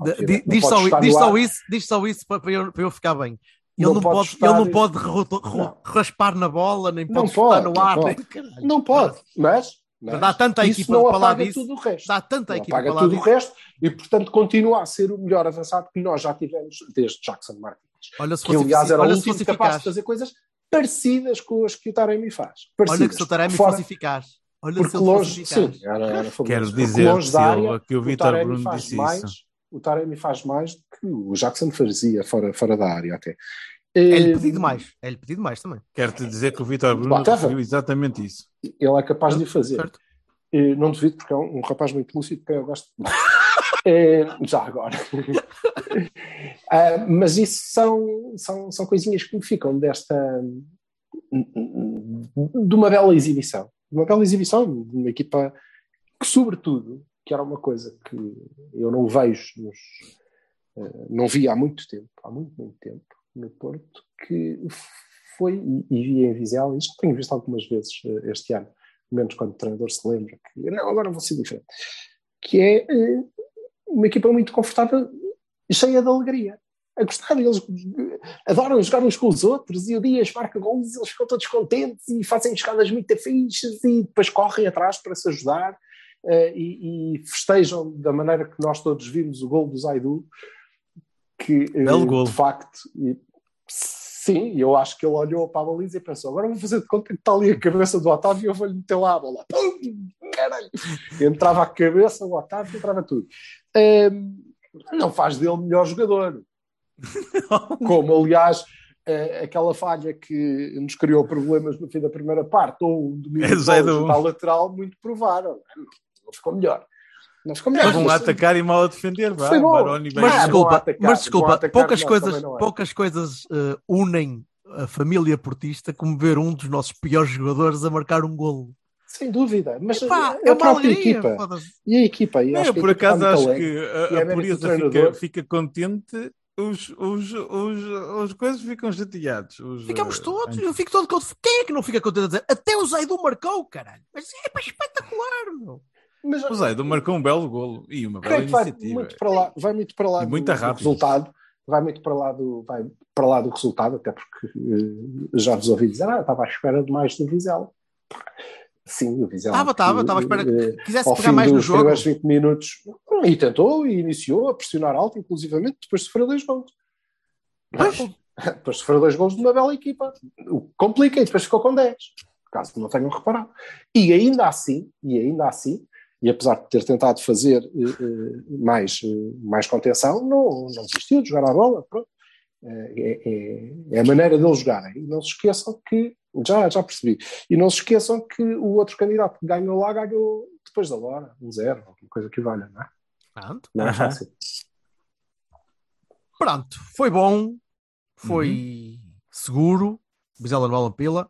diz, só, diz, só isso, diz só isso para eu, para eu ficar bem. Ele não, não pode, estar... ele não pode não. raspar na bola, nem pode, estar no ar. Não pode, nem... não pode. mas, mas dá tanta equipa não para lá disso. Tudo o resto. Dá tanta não equipa apaga tudo o resto e, portanto, continua a ser o melhor avançado que nós já tivemos desde Jackson Martins. Olha se que, aliás, era o último capaz de fazer coisas parecidas com as que o Taremi faz. Parecidas. Olha que se o Taremi Fora... fosse eficaz. Olha porque longe, sim, era, era Quero dizer, longe da área, que o Vitor Bruno disse mais, isso o Taremi faz mais do que o Jackson fazia fora, fora da área até. É-lhe pedido mais, é-lhe pedido mais também. Quero-te dizer que o Vitor Bruno viu exatamente isso. Ele é capaz de fazer. Certo. Não duvido, porque é um, um rapaz muito lúcido que eu gosto é, já agora. uh, mas isso são, são, são coisinhas que me ficam desta. de uma bela exibição. Uma bela exibição de uma equipa que, sobretudo, que era uma coisa que eu não vejo, nos, uh, não vi há muito tempo, há muito, muito tempo, no Porto, que foi, e, e vi em Vizela, já tenho visto algumas vezes uh, este ano, menos quando o treinador se lembra, que não, agora vou ser diferente, que é uh, uma equipa muito confortável e cheia de alegria. A gostar, eles adoram jogar uns com os outros e o Dias marca gols, eles ficam todos contentes e fazem jogadas muito fichas e depois correm atrás para se ajudar uh, e, e, festejam da maneira que nós todos vimos o gol do Zaidu, que uh, de facto, e, sim, eu acho que ele olhou para a baliza e pensou: agora vou fazer de conta que está ali a cabeça do Otávio e eu vou-lhe meter lá a bola. Pum, caralho! Entrava a cabeça, o Otávio, entrava tudo. Uh, não faz dele melhor jogador. Como, aliás, Uh, aquela falha que nos criou problemas no fim da primeira parte, ou o domínio é do... lateral, muito provável não ficou melhor. Não ficou melhor. Vão atacar e mal a defender, vá. Baroni, mas, desculpa, atacar, mas desculpa, atacar, poucas, coisas, é. poucas coisas uh, unem a família portista como ver um dos nossos piores jogadores a marcar um golo. Sem dúvida, mas Epá, é a própria alegria, equipa. E a equipa. E eu, por acaso, acho que a, a pureza fica, fica contente os, os, os, os coisas ficam chateados. Os, Ficamos eh, todos, eu fico todo contente. Quem é que não fica contente a dizer? Até o Zaidu marcou, caralho. Mas é espetacular, meu. Mas, o Zaido marcou um belo golo e uma bela iniciativa. Vai muito para lá, vai muito para lá e do, do resultado, vai muito para lá do, vai para lá do resultado, até porque uh, já vos ouvi dizer, ah, estava à espera de mais do Vizela. Sim, o Vizela. Estava, estava, estava à espera que eh, quisesse pegar mais no jogo. Aos 20 minutos, e tentou, e iniciou a pressionar alto, inclusivamente, depois de sofrer dois gols. Mas, depois de sofrer dois gols de uma bela equipa. O que complica, e depois ficou com 10 caso não tenham reparado. E ainda assim, e ainda assim, e apesar de ter tentado fazer uh, mais, uh, mais contenção, não, não desistiu de jogar a bola. Pronto. É, é, é, a maneira deles jogarem. E não se esqueçam que, já, já percebi, e não se esqueçam que o outro candidato que ganhou lá ganhou depois da hora, um zero, alguma coisa que valha, não é? Pronto. Não é fácil. Pronto, foi bom, foi uhum. seguro, Bizela no Pila.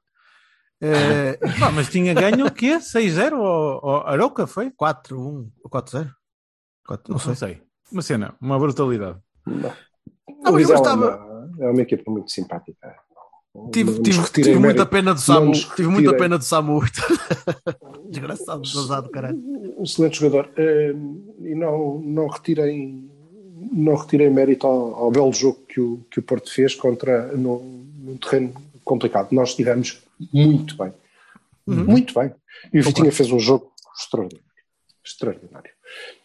É... Não, mas tinha ganho o quê? 6-0 ou, Aroca foi? 4-1 ou 4-0? Não, sei. sei. Uma cena, uma brutalidade. Não, não mas eu gostava... É uma equipa muito simpática. Tive, tive, tive muita pena do Samu. Tive muita pena do Samu. Desgraçado, desgraçado, caralho. Um excelente jogador. Uh, e não, não retirem não retirei mérito ao, ao, belo jogo que o, que o Porto fez contra num, num terreno complicado. Nós estivemos muito bem. Uhum. Muito bem. E o Vitinha fez um jogo extraordinário. Extraordinário.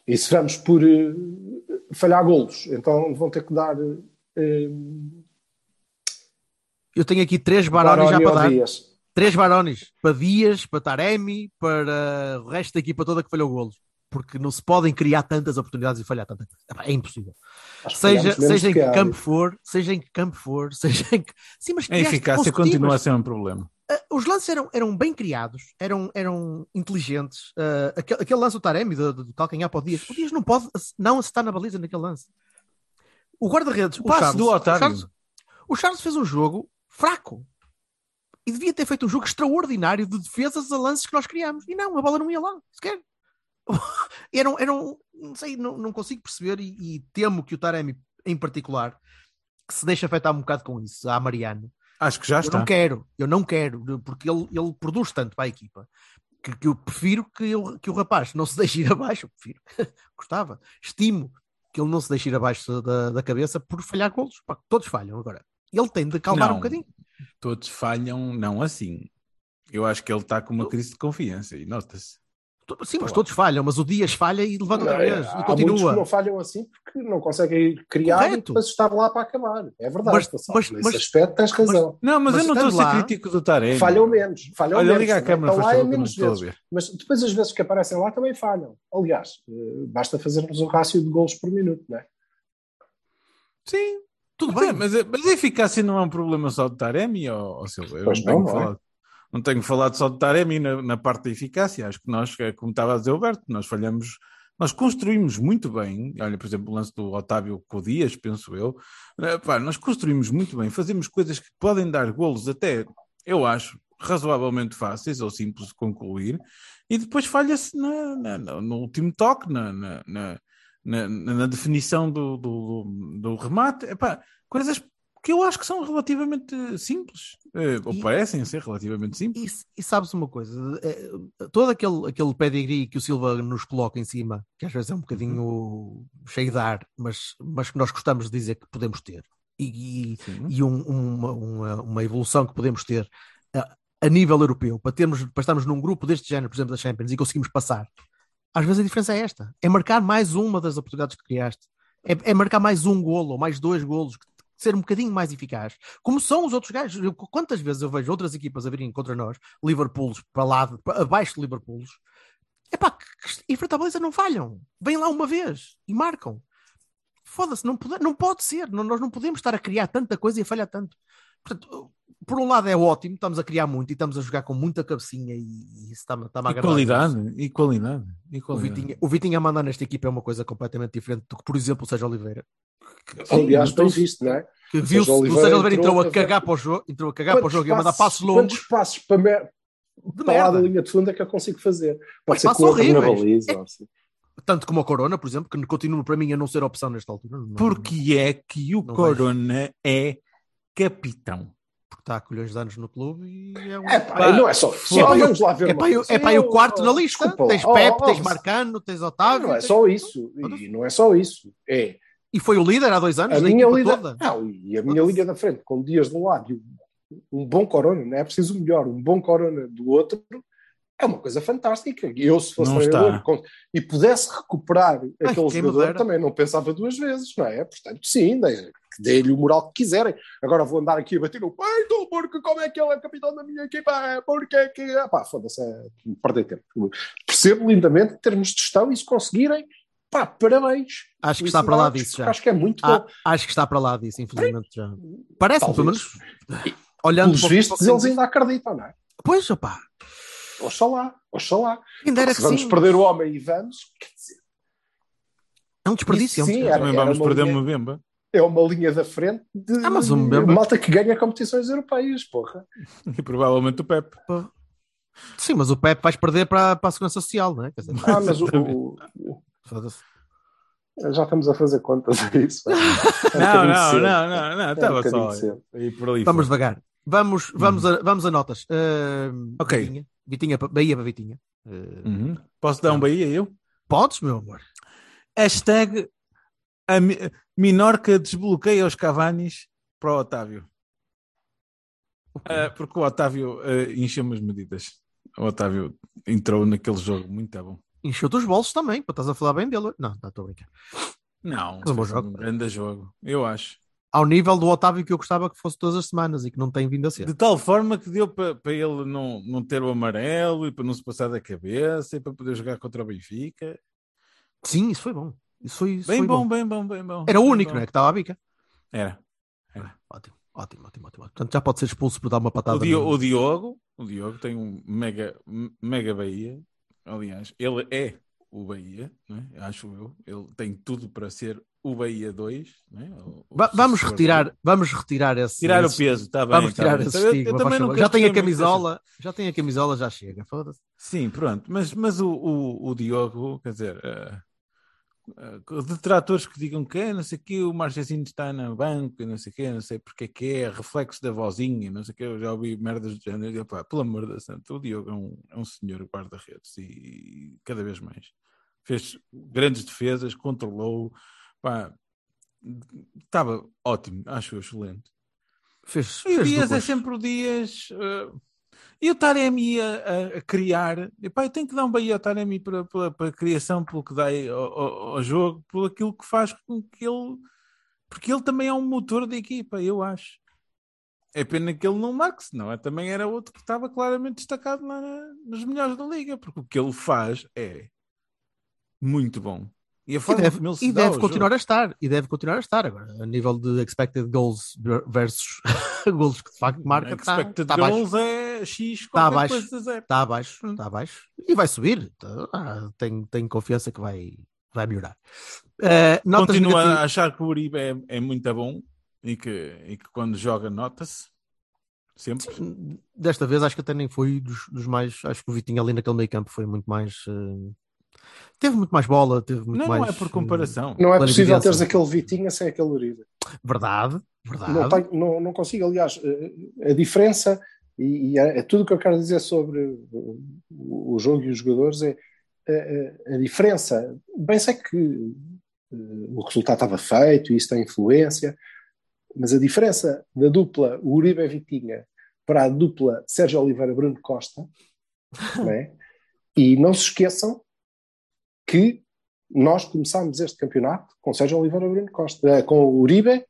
E se vamos por uh, falhar golos, então vão ter que dar uh, Eu tenho aqui três Baroni já para dar. Dias. Três Baronis. Para Dias, para Taremi, para o resto da equipa toda que falhou golos. Porque não se podem criar tantas oportunidades e falhar tantas. É impossível. Seja, seja em que campo for, seja em que campo for, seja em que. Sim, mas A eficácia continua a ser um problema. Uh, os lances eram, eram bem criados, eram, eram inteligentes. Uh, aquele, aquele lance do Taremi, do, do calcanhar para o Dias, o Dias não pode não acertar na baliza naquele lance. O guarda-redes, o, passe Charles, do o Otávio. Charles, o Charles fez um jogo fraco e devia ter feito um jogo extraordinário de defesas a lances que nós criamos. E não, a bola não ia lá, sequer. eram, eram, não sei, não, não consigo perceber e, e temo que o Taremi, em particular, que se deixa afetar um bocado com isso, a Mariano. Acho que já Eu está. não quero, eu não quero, porque ele, ele produz tanto para a equipa que, que eu prefiro que, eu- que o rapaz não se deixe ir abaixo. Eu prefiro, gostava, estimo que ele não se deixe ir abaixo da, da cabeça por falhar golos. Pá, todos falham agora. Ele tem de calmar Não. um bocadinho. Todos falham, não assim. Eu acho que ele está com uma crise de confiança e nota-se. Sim, mas todos falham, mas o Dias falha e levanta outra vez Há e muitos que continua. não falham assim porque não conseguem criar e Correto. depois estar lá para acabar. É verdade. Mas- mas- Nesse mas- aspecto tens razão. Não, mas, Mas eu não estou a ser lá- crítico do Taremi. falham menos. Falham Olha, menos. liga a também. câmera, Estão faz lá é menos estou a vezes. ver. Mas depois as vezes que aparecem lá também falham. Aliás, eh, basta fazermos o rácio de golos por minuto, não é? Sim, Tudo mas, bem, é- mas, é- mas a eficácia não é um problema só de Taremi ou, ou Silva? Eu Pois não, não, não é? Não tenho falado só de Taremi na, na parte da eficácia. Acho que nós, é como estava a dizer o Alberto, nós falhamos, nós construímos muito bem. Olha, por exemplo, o lance do Otávio com o Dias, penso eu. Eh, pá, nós construímos muito bem, fazemos coisas que podem dar golos até, eu acho, razoavelmente fáceis ou simples de concluir, e depois falha-se no último toque, na, na, na- na- definição do, do, do- remate. Coisas que eu acho que são relativamente simples, eh, ou E- parecem ser relativamente simples. E, e sabes uma coisa, é, todo aquele, aquele pedigree que o Silva nos coloca em cima, que às vezes é um bocadinho cheio de ar, mas, mas que nós gostamos de dizer que podemos ter, e, e- um- uma, uma, uma evolução que podemos ter a, a nível europeu, para, termos, para estarmos num grupo deste género, por exemplo, da Champions, e conseguimos passar, às vezes a diferença é esta: é marcar mais uma das oportunidades que criaste, é, é marcar mais um golo ou mais dois golos, ser um bocadinho mais eficaz, como são os outros gajos. Eu- quantas vezes eu vejo outras equipas a virem contra nós, Liverpools para lá, para- abaixo de Liverpools, frente à baliza não falham, vêm lá uma vez e marcam. Foda-se, não pode, não pode ser, não- nós não podemos estar a criar tanta coisa e a falhar tanto. Portanto, por um lado é ótimo, estamos a criar muito e estamos a jogar com muita cabecinha e, e isso está-me está-me a E agradar. qualidade, e qualidade, e O qualidade. Vitinha, o Vitinha a mandar nesta equipa é uma coisa completamente diferente do que, por exemplo, o Sérgio Oliveira. Aliás, notou-se bem visto, não é? Que O viu o Sérgio Sérgio Oliveira entrou entrou a a cagar para o jogo, entrou a cagar para o jogo e a mandar passos longos. Quantos passos para, mer... De para lá da merda. linha de fundo é que eu consigo fazer? Pode ser passos com a na horríveis. baliza. É- assim. Tanto como a Corona, por exemplo, que continua para mim a não ser opção nesta altura. Não- Porque é que o Corona é capitão. Está há colhões de anos no clube e é um. É pá, e não é só. É pá, vamos lá ver É coisa. é Eu- quarto na lista. desculpa, tens ó, Pepe, ó, tens Marcano, tens Otávio. Não é só isso. E não é só isso. É E foi o líder há dois anos a minha toda. Não, e a minha linha da frente, com dias de um lado e um bom corona, não é preciso o melhor, um bom corona do outro, é uma coisa fantástica. E Eu, se fosse Não treinador está. e pudesse recuperar aquele quem me jogador, também não pensava duas vezes, não é? Portanto, sim, dê-lhe o moral que quiserem. Agora vou andar aqui a bater no peito, porque como é que ele é capitão da minha equipa? É Porque é que. Ah, pá, foda-se, é perder tempo. Percebo lindamente termos de gestão e se conseguirem, pá, parabéns. Acho que está para lá disso já. Acho que é muito Ah, bom. acho que está para lá disso, infelizmente já. Parece-me, pelo menos. Olhando Pelos para o- vistos, eles ainda acreditam, não é? Pois, opá. Oxalá, oxalá. Ainda era Se vamos sim. perder o homem e vamos, quer dizer, É um desperdício. é um Sim, era- Também vamos uma perder linha- uma bemba. é uma linha da frente de Ah, mas o Mbemba- malta que ganha competições europeias, porra. E provavelmente o Pepe. Sim, mas o Pepe vais perder para, para a Segurança Social, não é? Quer dizer, Ah, mas o, o- foda-se. já estamos a fazer contas a isso. É um Não, não, não, não, não, É um estava só aí por ali. Vamos fora. devagar. Vamos, vamos, a, vamos a notas. Uh, Ok. Vitinha, Vitinha, Bahia para Vitinha. Uh, Uhum. Posso dar um Bahia eu? Podes, meu amor? Hashtag a Mi- Minorca desbloqueia os Cavanis para o Otávio. Ah, porque o Otávio ah, encheu as medidas. O Otávio entrou naquele jogo muito bom. Encheu-te os bolsos também, para estás a falar bem dele. Não, não estou a brincar. Não, Mas um bom jogo. um grande jogo, eu acho. Ao nível do Otávio que eu gostava que fosse todas as semanas e que não tem vindo a ser. De tal forma que deu para, para ele não, não ter o amarelo e para não se passar da cabeça e para poder jogar contra o Benfica. Sim, isso foi bom. Isso foi, isso Bem foi bom, bem bom, bem bom. Era o único, bom. não é? Que estava à bica. Era. Ótimo, ótimo, ótimo, ótimo. Portanto, já pode ser expulso por dar uma patada. O, o Diogo, o Diogo tem um mega, mega Bahia. Aliás, ele é o Bahia, não é? acho eu. Ele tem tudo para ser o Bahia 2. não é? O- o Va- vamos retirar, vamos retirar esse. Tirar o esse- peso, está bem. Vamos tá tirar bem. esse Eu- eu estigma. favor. nunca Já tem a camisola, já tem a camisola, já chega. Foda-se. Sim, pronto. Mas, mas o, o, o Diogo, quer dizer, eh, detratores que digam que é, não sei o que, o Marchezinho está no banco, e não sei o que, não sei porque é que é, reflexo da vozinha, não sei o que, eu já ouvi merdas do género. Opá, pelo amor da santa, o Diogo é um, é um senhor guarda-redes e cada vez mais. Fez grandes defesas, controlou, pá, estava ótimo, acho excelente. Fez, E o fez Dias é sempre o Dias. eh, e o Taremi a, a- a criar. E, pá, eu tenho que dar um beijo ao Taremi para, pela, pela criação, pelo que dá ao, ao- ao jogo, por aquilo que faz com que ele. Porque ele também é um motor da equipa, eu acho. É pena que ele não marque, senão é, também era outro que estava claramente destacado lá na- nos melhores da liga, porque o que ele faz é muito bom. E a E deve, e deve continuar jogo. a estar. E deve continuar a estar agora. A nível de expected goals versus goals que de facto marca, Expected tá baixo. goals é X Está abaixo. Está abaixo, está abaixo. E vai subir. Tá, ah, tenho, tenho confiança que vai, vai melhorar. Eh, notas Continuo negativas- a achar que o Uribe é, é muito bom e que, e que quando joga nota-se sempre. Desta vez acho que até nem foi dos, dos mais. Acho que o Vitinho ali naquele meio campo foi muito mais. eh, teve muito mais bola, teve muito Não, mais. não é por comparação. Não é possível teres aquele Vitinha sem aquele Uribe. eh, Verdade, verdade. Não, tenho- não, não consigo, aliás, eh, a diferença, e, e é, é tudo o que eu quero dizer sobre o, o jogo e os jogadores, é a, a diferença. Bem sei que eh, o resultado estava feito e isso tem influência, mas a diferença da dupla Uribe Vitinha para a dupla Sérgio Oliveira Bruno Costa, não é? e não se esqueçam que nós começámos este campeonato com Sérgio Oliveira Bruno Costa, eh, com o Uribe,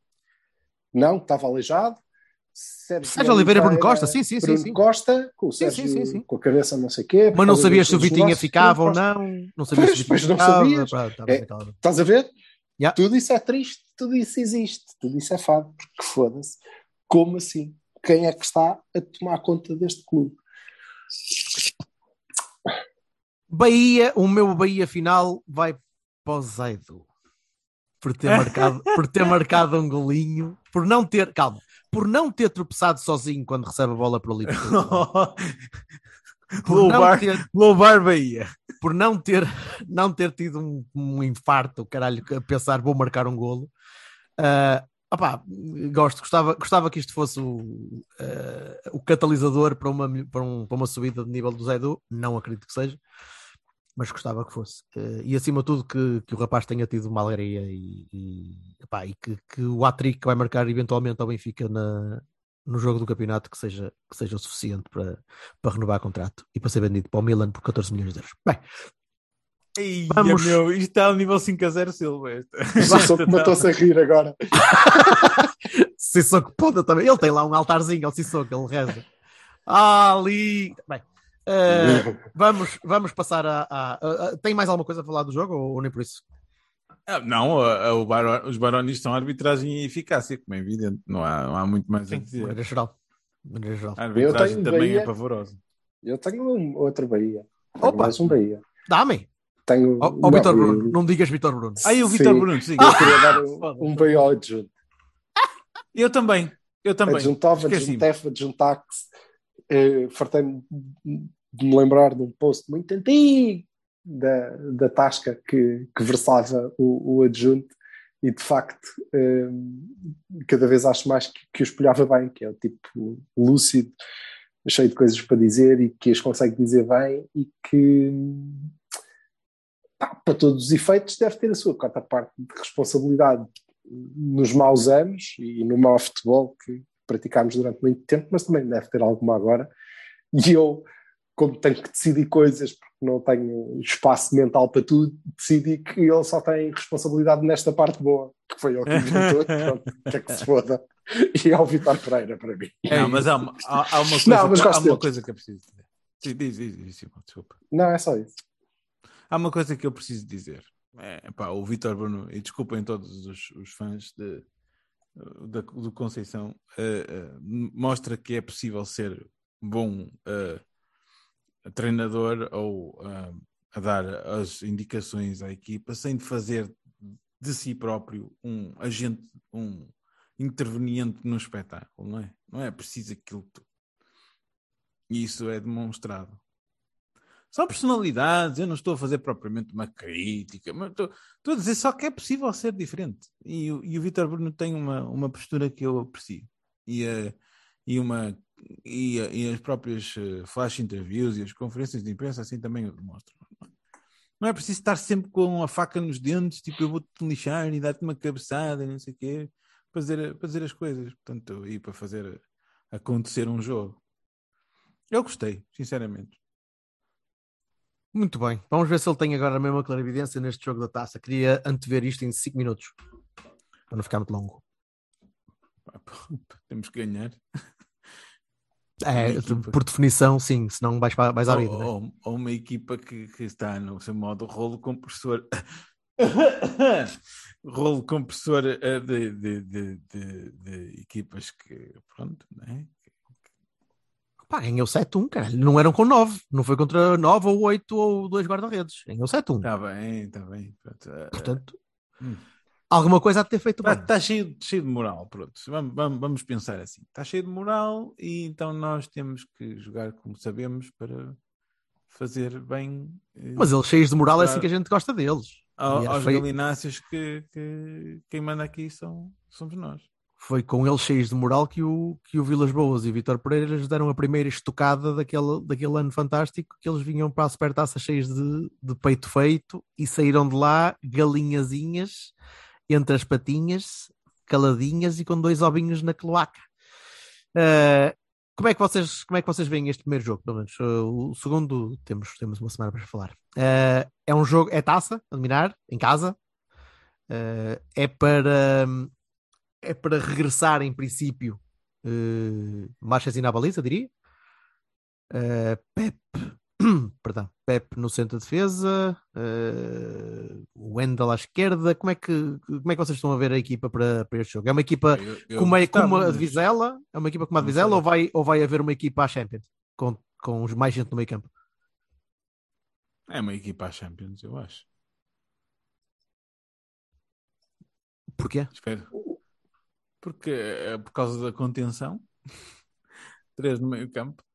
não, que estava aleijado. Sérgio, Sérgio Oliveira, Bruno Costa, sim, sim, sim, Bruno sim. Costa, com o Sim, Sérgio sim, sim, sim. com a cabeça não sei o quê. Mas não sabias se o Vitinha ficava ou não. Não sabias Pois, se o Vitinha não ficava. sabias. pá, estava É. naquela- Estás a ver? Yeah. Tudo isso é triste, tudo isso existe, tudo isso é fado, porque foda-se. Como assim? Quem é que está a tomar conta deste clube? Bahia, o meu Bahia final vai para o Zaido. Por ter marcado, por ter marcado um golinho, por não ter, calma, por não ter tropeçado sozinho quando recebe a bola para o Liverpool. Por louvar, ter, louvar Bahia. por não ter, não ter tido um, um infarto, caralho, a pensar vou marcar um golo. Opá, gosto, gostava, gostava que isto fosse o, ah, o catalisador para uma, para, um- para uma subida de nível do Zaidu, não acredito que seja, mas gostava que fosse. Ah, e acima de tudo que, que o rapaz tenha tido uma alegria e, e, epá, e que, que o hat-trick que vai marcar eventualmente ao Benfica na, no jogo do campeonato que seja, que seja o suficiente para, para renovar contrato e para ser vendido para o Milan por 14 milhões de euros. Bem, Ei, Vamos- meu, isto está ao nível 5 a 0 Silva. esta. Só que matou-se a rir agora. Sissoko pode também. Ele tem lá um altarzinho ao Sissoko, ele reza. Ah, ali. Bem, eh, vamos, vamos passar a, a- a- a- Tem mais alguma coisa a falar do jogo ou, ou nem por isso? Ah, Não, a- a- o os Barões são arbitragem e eficácia, como é evidente. Não há, não há muito mais a Sim, de dizer. maneira geral. Maneira geral. A arbitragem tenho também Bahia. é pavorosa. Eu tenho um, outro Bahia. Tenho Opa. mais um Bahia. Dá-me. Tenho, ó, não, Vitor eu- Bruno. Não digas Vitor Bruno. Aí o. Vitor Bruno, sim. Eu queria dar um, um Bahia ao adjunto. Eu também. Eu também. Adjuntava, adjuntava, adjuntax. Eh, Fartei-me de me lembrar de um post muito antigo da, da Tasca que, que versava o, o adjunto e de facto eh, cada vez acho mais que, que o espelhava bem, que é o tipo lúcido, cheio de coisas para dizer e que as consegue dizer bem e que pá, para todos os efeitos deve ter a sua quarta parte de responsabilidade nos maus anos e no mau futebol que praticámos durante muito tempo, mas também deve ter alguma agora. E eu como tenho que decidir coisas, porque não tenho espaço mental para tudo, decidi que ele só tem responsabilidade nesta parte boa, que foi ele que inventou, pronto, que é que se foda. E é o Vitor Pereira para mim. Não, mas há, uma- há- há uma coisa, Não, mas há uma coisa que eu preciso dizer. Sim, diz, diz, diz, desculpa. Não, é só isso. Há uma coisa que eu preciso dizer. É, pá, o Vitor Bruno, e desculpem todos os, os fãs de, da- do Conceição, eh, eh, mostra que é possível ser bom eh, treinador ou eh, a dar as indicações à equipa sem fazer de si próprio um agente, um interveniente no espetáculo, não é? Não é preciso aquilo tudo. E isso é demonstrado. São personalidades, eu não estou a fazer propriamente uma crítica, mas estou, estou a dizer só que é possível ser diferente. E, e o Vitor Bruno tem uma, uma postura que eu aprecio. E, eh, e, uma, e, e as próprias eh, flash interviews e as conferências de imprensa assim também o demonstram. Não é preciso estar sempre com a faca nos dentes, tipo eu vou-te lixar e dar-te uma cabeçada e não sei o quê, para fazer, para fazer as coisas. Portanto, e para fazer acontecer um jogo. Eu gostei, sinceramente. Muito bem. Vamos ver se ele tem agora a mesma clarividência neste jogo da taça. Queria antever isto em 5 minutos. Para não ficar muito longo. Temos que ganhar. É, por definição, sim, senão vais, para- vais à Ou, vida. né? ou- ou uma equipa que, que está no seu modo rolo compressor. rolo compressor eh, de, de, de, de, equipas que, pronto, não é? Pá, ganhou 7-1, caralho. Não eram com 9. Não foi contra 9 ou 8 ou 2 guarda-redes. Ganhou 7-1. Está bem, está bem. Eh, Portanto, hum. Alguma coisa há de ter feito Está bem. tá cheio, cheio de moral, pronto. Vamos, vamos, vamos pensar assim. Está cheio de moral e então nós temos que jogar como sabemos para fazer bem eh, Mas eles cheios de moral é assim que a gente gosta deles. ao- é aos feio- galináceos que, que quem manda aqui são, somos nós. Foi com eles cheios de moral que o, que o Vilas Boas e o Vitor Pereira lhes deram a primeira estocada daquele, daquele ano fantástico que eles vinham para a supertaça cheios de, de peito feito e saíram de lá galinhazinhas entre as patinhas, caladinhas e com dois ovinhos na cloaca. Ah, como, é que vocês, como é que vocês veem este primeiro jogo? Pelo menos Ah, o segundo temos, temos uma semana para falar. Ah, é um jogo, é taça, a dominar, em casa. Ah, é para é para regressar em princípio uh, marchas na baliza, diria. Uh, Pep, perdão, Pep no centro de defesa, uh, Wendel à esquerda. Como é, que, como é que vocês estão a ver a equipa para, para este jogo? É uma equipa Eu- eu como, é, como a Vizela? É uma equipa como a Vizela ou vai, ou vai haver uma equipa à Champions com, com os mais gente no meio campo? É uma equipa à Champions, eu acho. Porquê? Espero. Porque é por causa da contenção. Três no meio campo.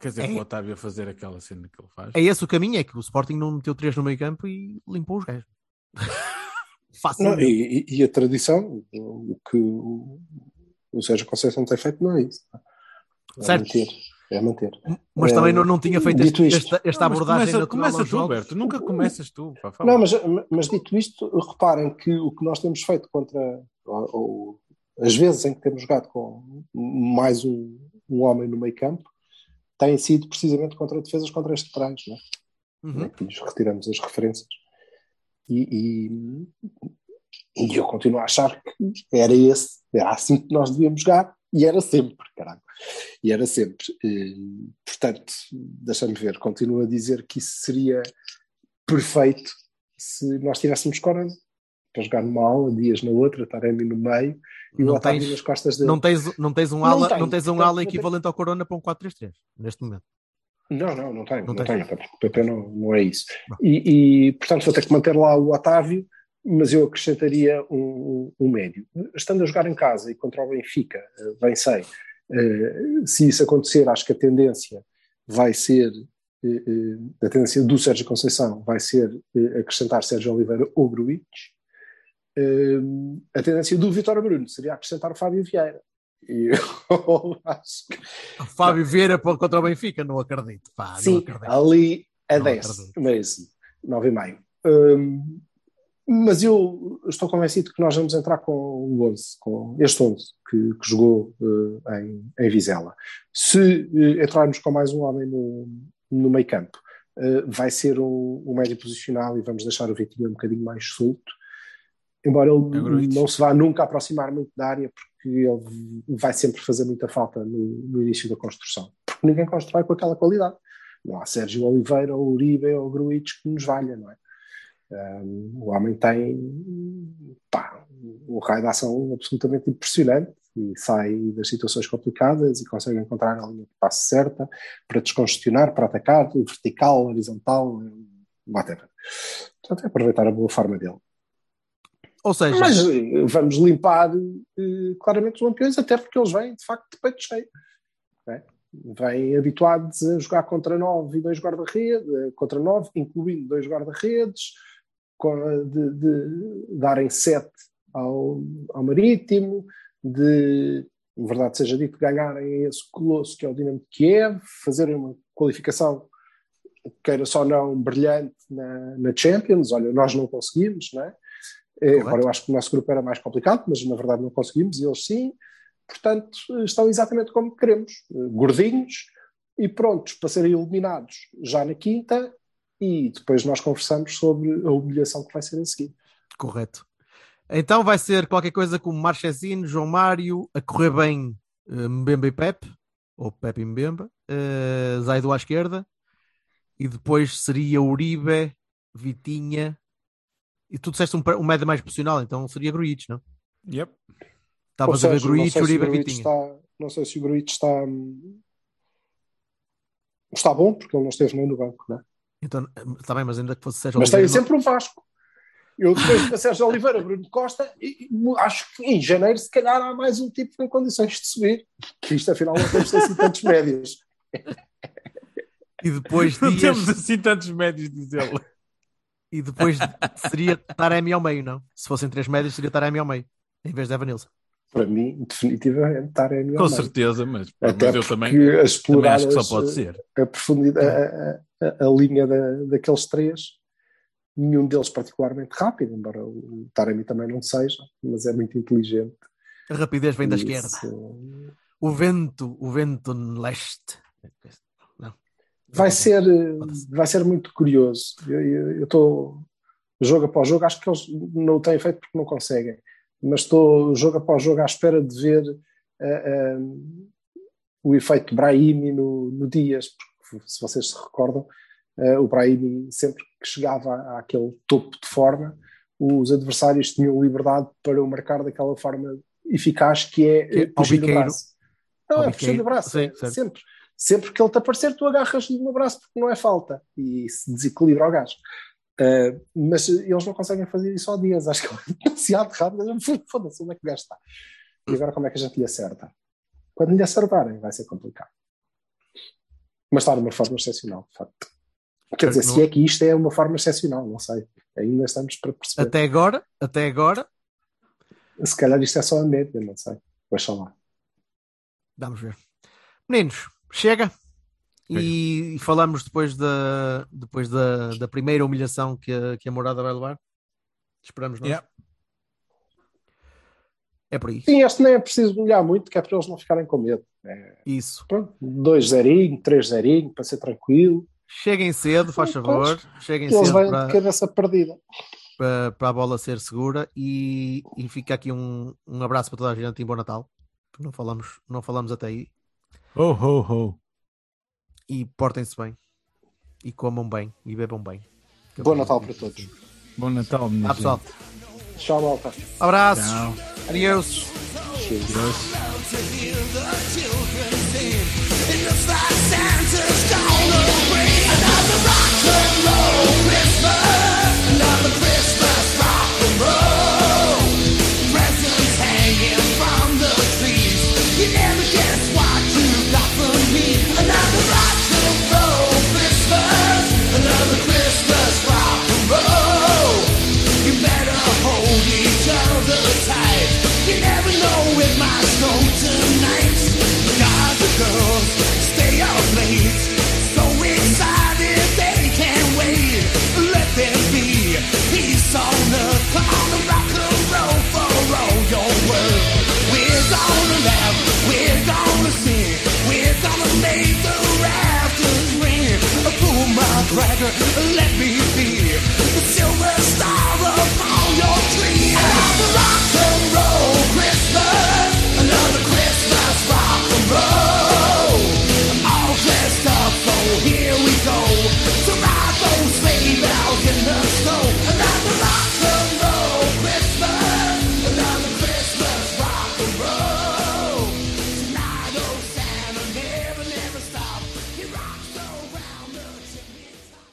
Quer dizer, É. o Otávio a fazer aquela cena que ele faz. É esse o caminho, é que o Sporting não meteu três no meio campo e limpou os gajos. Fácil. Não, e, e- a tradição, o que o, Sérgio Conceição tem feito não é isso. É Certo. manter. É manter. Mas É, também não, não tinha feito este- esta, esta Não, abordagem começa, começa tu, jogos. Berto. Nunca começas tu. Pá. Não, mas, mas dito isto, reparem que o que nós temos feito contra, ou, ou as vezes em que temos jogado com mais um, um homem no meio campo, têm sido precisamente contra defesas contra este trás, não é? Uhum. que lhes retiramos as referências. E, e, e eu continuo a achar que era esse, era assim que nós devíamos jogar, e era sempre, caralho. E era sempre. Eh, portanto, deixa-me ver, continuo a dizer que isso seria perfeito se nós tivéssemos coragem para jogar numa aula, dias na outra, Taremi no meio e o Não Otávio tens- nas costas dele. Não tens, não tens um Não ala, tenho, não tens um ala não tenho. equivalente ao Corona para um 4-3-3 neste momento. Não, não, não tenho, Não não, tenho, o PP não, não é isso. Não. E, e, portanto vou ter que manter lá o Otávio, mas eu acrescentaria um, um médio. Estando a jogar em casa e contra o Benfica, eh, bem sei, eh, se isso acontecer, acho que a tendência vai ser, eh, a tendência do Sérgio Conceição vai ser acrescentar Sérgio Oliveira ou Gruitch. A tendência do Vitório Bruno seria acrescentar o Fábio Vieira. E eu acho que O Fábio Vieira contra o Benfica, não acredito. Pá, não Sim, acredito. ali a Não 10 acredito. mesmo, 9 e meio. Hum, Mas eu estou convencido que nós vamos entrar com o 11, com este 11 que, que jogou uh, em, em Vizela. Se uh, entrarmos com mais um homem no, no meio campo, uh, vai ser um, um médio posicional e vamos deixar o Vitinho um bocadinho mais solto. Embora ele É não se vá nunca aproximar muito da área, porque ele vai sempre fazer muita falta no, no início da construção. Porque ninguém constrói com aquela qualidade. Não há Sérgio Oliveira, ou Uribe ou Gruitch que nos valha, não é? Um, o homem tem pá, um raio de ação absolutamente impressionante e sai das situações complicadas e consegue encontrar a linha de passo certa para descongestionar, para atacar, vertical, horizontal, whatever. Portanto, é aproveitar a boa forma dele. Ou seja, Mas eh, vamos limpar eh, claramente os lampiões, até porque eles vêm de facto de peito cheio. é? Vêm habituados a jogar contra nove e dois guarda-redes, eh, contra nove, incluindo dois guarda-redes, de, de darem sete ao, ao Marítimo, de, verdade seja dito, ganharem esse colosso que é o Dinamo de Kiev, fazerem uma qualificação, queira só não, brilhante na, na Champions. Olha, nós não conseguimos, não é? Eh, Embora eu acho que o nosso grupo era mais complicado, mas na verdade não conseguimos, e eles sim. Portanto, estão exatamente como queremos, eh, gordinhos e prontos para serem eliminados já na quinta, e depois nós conversamos sobre a humilhação que vai ser a seguir. correto. Então vai ser qualquer coisa como Marchesino, João Mário, a correr bem eh, Mbemba e Pepe, ou Pepe e Mbemba, uh, Zaido à esquerda, e depois seria Uribe, Vitinha, e tu disseste um, um médio mais profissional, então seria Gruitch, não? Yep. Estavas a ver não Gruitch, Uribe, Vitinha. está, não sei se o Gruitch está, hum, está bom, porque ele não esteve nem no banco, não é? Então, está bem, mas ainda que fosse Sérgio Mas tem Oliveira, sempre o Vasco. Eu depois de Sérgio Oliveira, Bruno Costa, e, e acho que em janeiro se calhar há mais um tipo em condições de subir, que isto afinal não temos assim tantos médios. e depois Não Dias, temos assim tantos médios, diz ele. E depois seria Taremi ao meio, não? Se fossem três médios, seria Taremi ao meio, em vez de Evanilson. Para mim, definitivamente, Taremi Com certeza, mas, Até mas eu também, a também acho que só pode ser. a profundidade, a, a- a linha da- daqueles três, nenhum deles particularmente rápido, embora o Taremi também não seja, mas é muito inteligente. A rapidez vem da Isso. esquerda. O vento, o vento no leste. Vai ser, eh, vai ser muito curioso. Eu- estou jogo após jogo, acho que eles não o têm feito porque não conseguem, mas estou jogo após jogo à espera de ver eh, o efeito Brahimi no, no Dias, porque se vocês se recordam, eh, o Brahimi sempre que chegava àquele topo de forma, os adversários tinham liberdade para o marcar daquela forma eficaz que é, Que é eh, puxar o biqueiro. braço. Não, é biqueiro. o braço, Sim, sempre. Sempre que ele te aparecer, tu agarras-lhe no braço porque não é falta e se desequilibra o gajo. Uh, mas eles não conseguem fazer isso ao dias, acho que é demasiado rápido. Foda-se, onde é que o gajo está? E agora como é que a gente lhe acerta? Quando lhe acertarem, vai ser complicado. Mas está de uma forma excepcional, de facto. Quer dizer, Não- se é que isto é uma forma excepcional, não sei. Ainda estamos para perceber. Até agora, até agora, Se calhar isto é só a média, não sei. Deixa lá. vamos ver. Meninos, chega. E, e falamos depois da, depois da, da primeira humilhação que a, que a morada vai levar. Esperamos nós. Yeah. É por aí. Sim, este nem é preciso olhar muito, que é para eles não ficarem com medo. É, Isso. pronto, 2-0, 3-0, para ser tranquilo. Cheguem cedo, faz favor. Cheguem Eles cedo vêm para, de cabeça perdida. para, para a bola ser segura e, e fica aqui um, um abraço para toda a gente e bom Natal. Não falamos, não falamos até aí. Ho, ho, ho. E portem-se bem. E comam bem. E bebam bem. Que Bom para- Natal para todos. Bom Natal, Ah, pessoal. Tchau, malta. Abraços. Tchau. Adiós. Peace bragger. Let me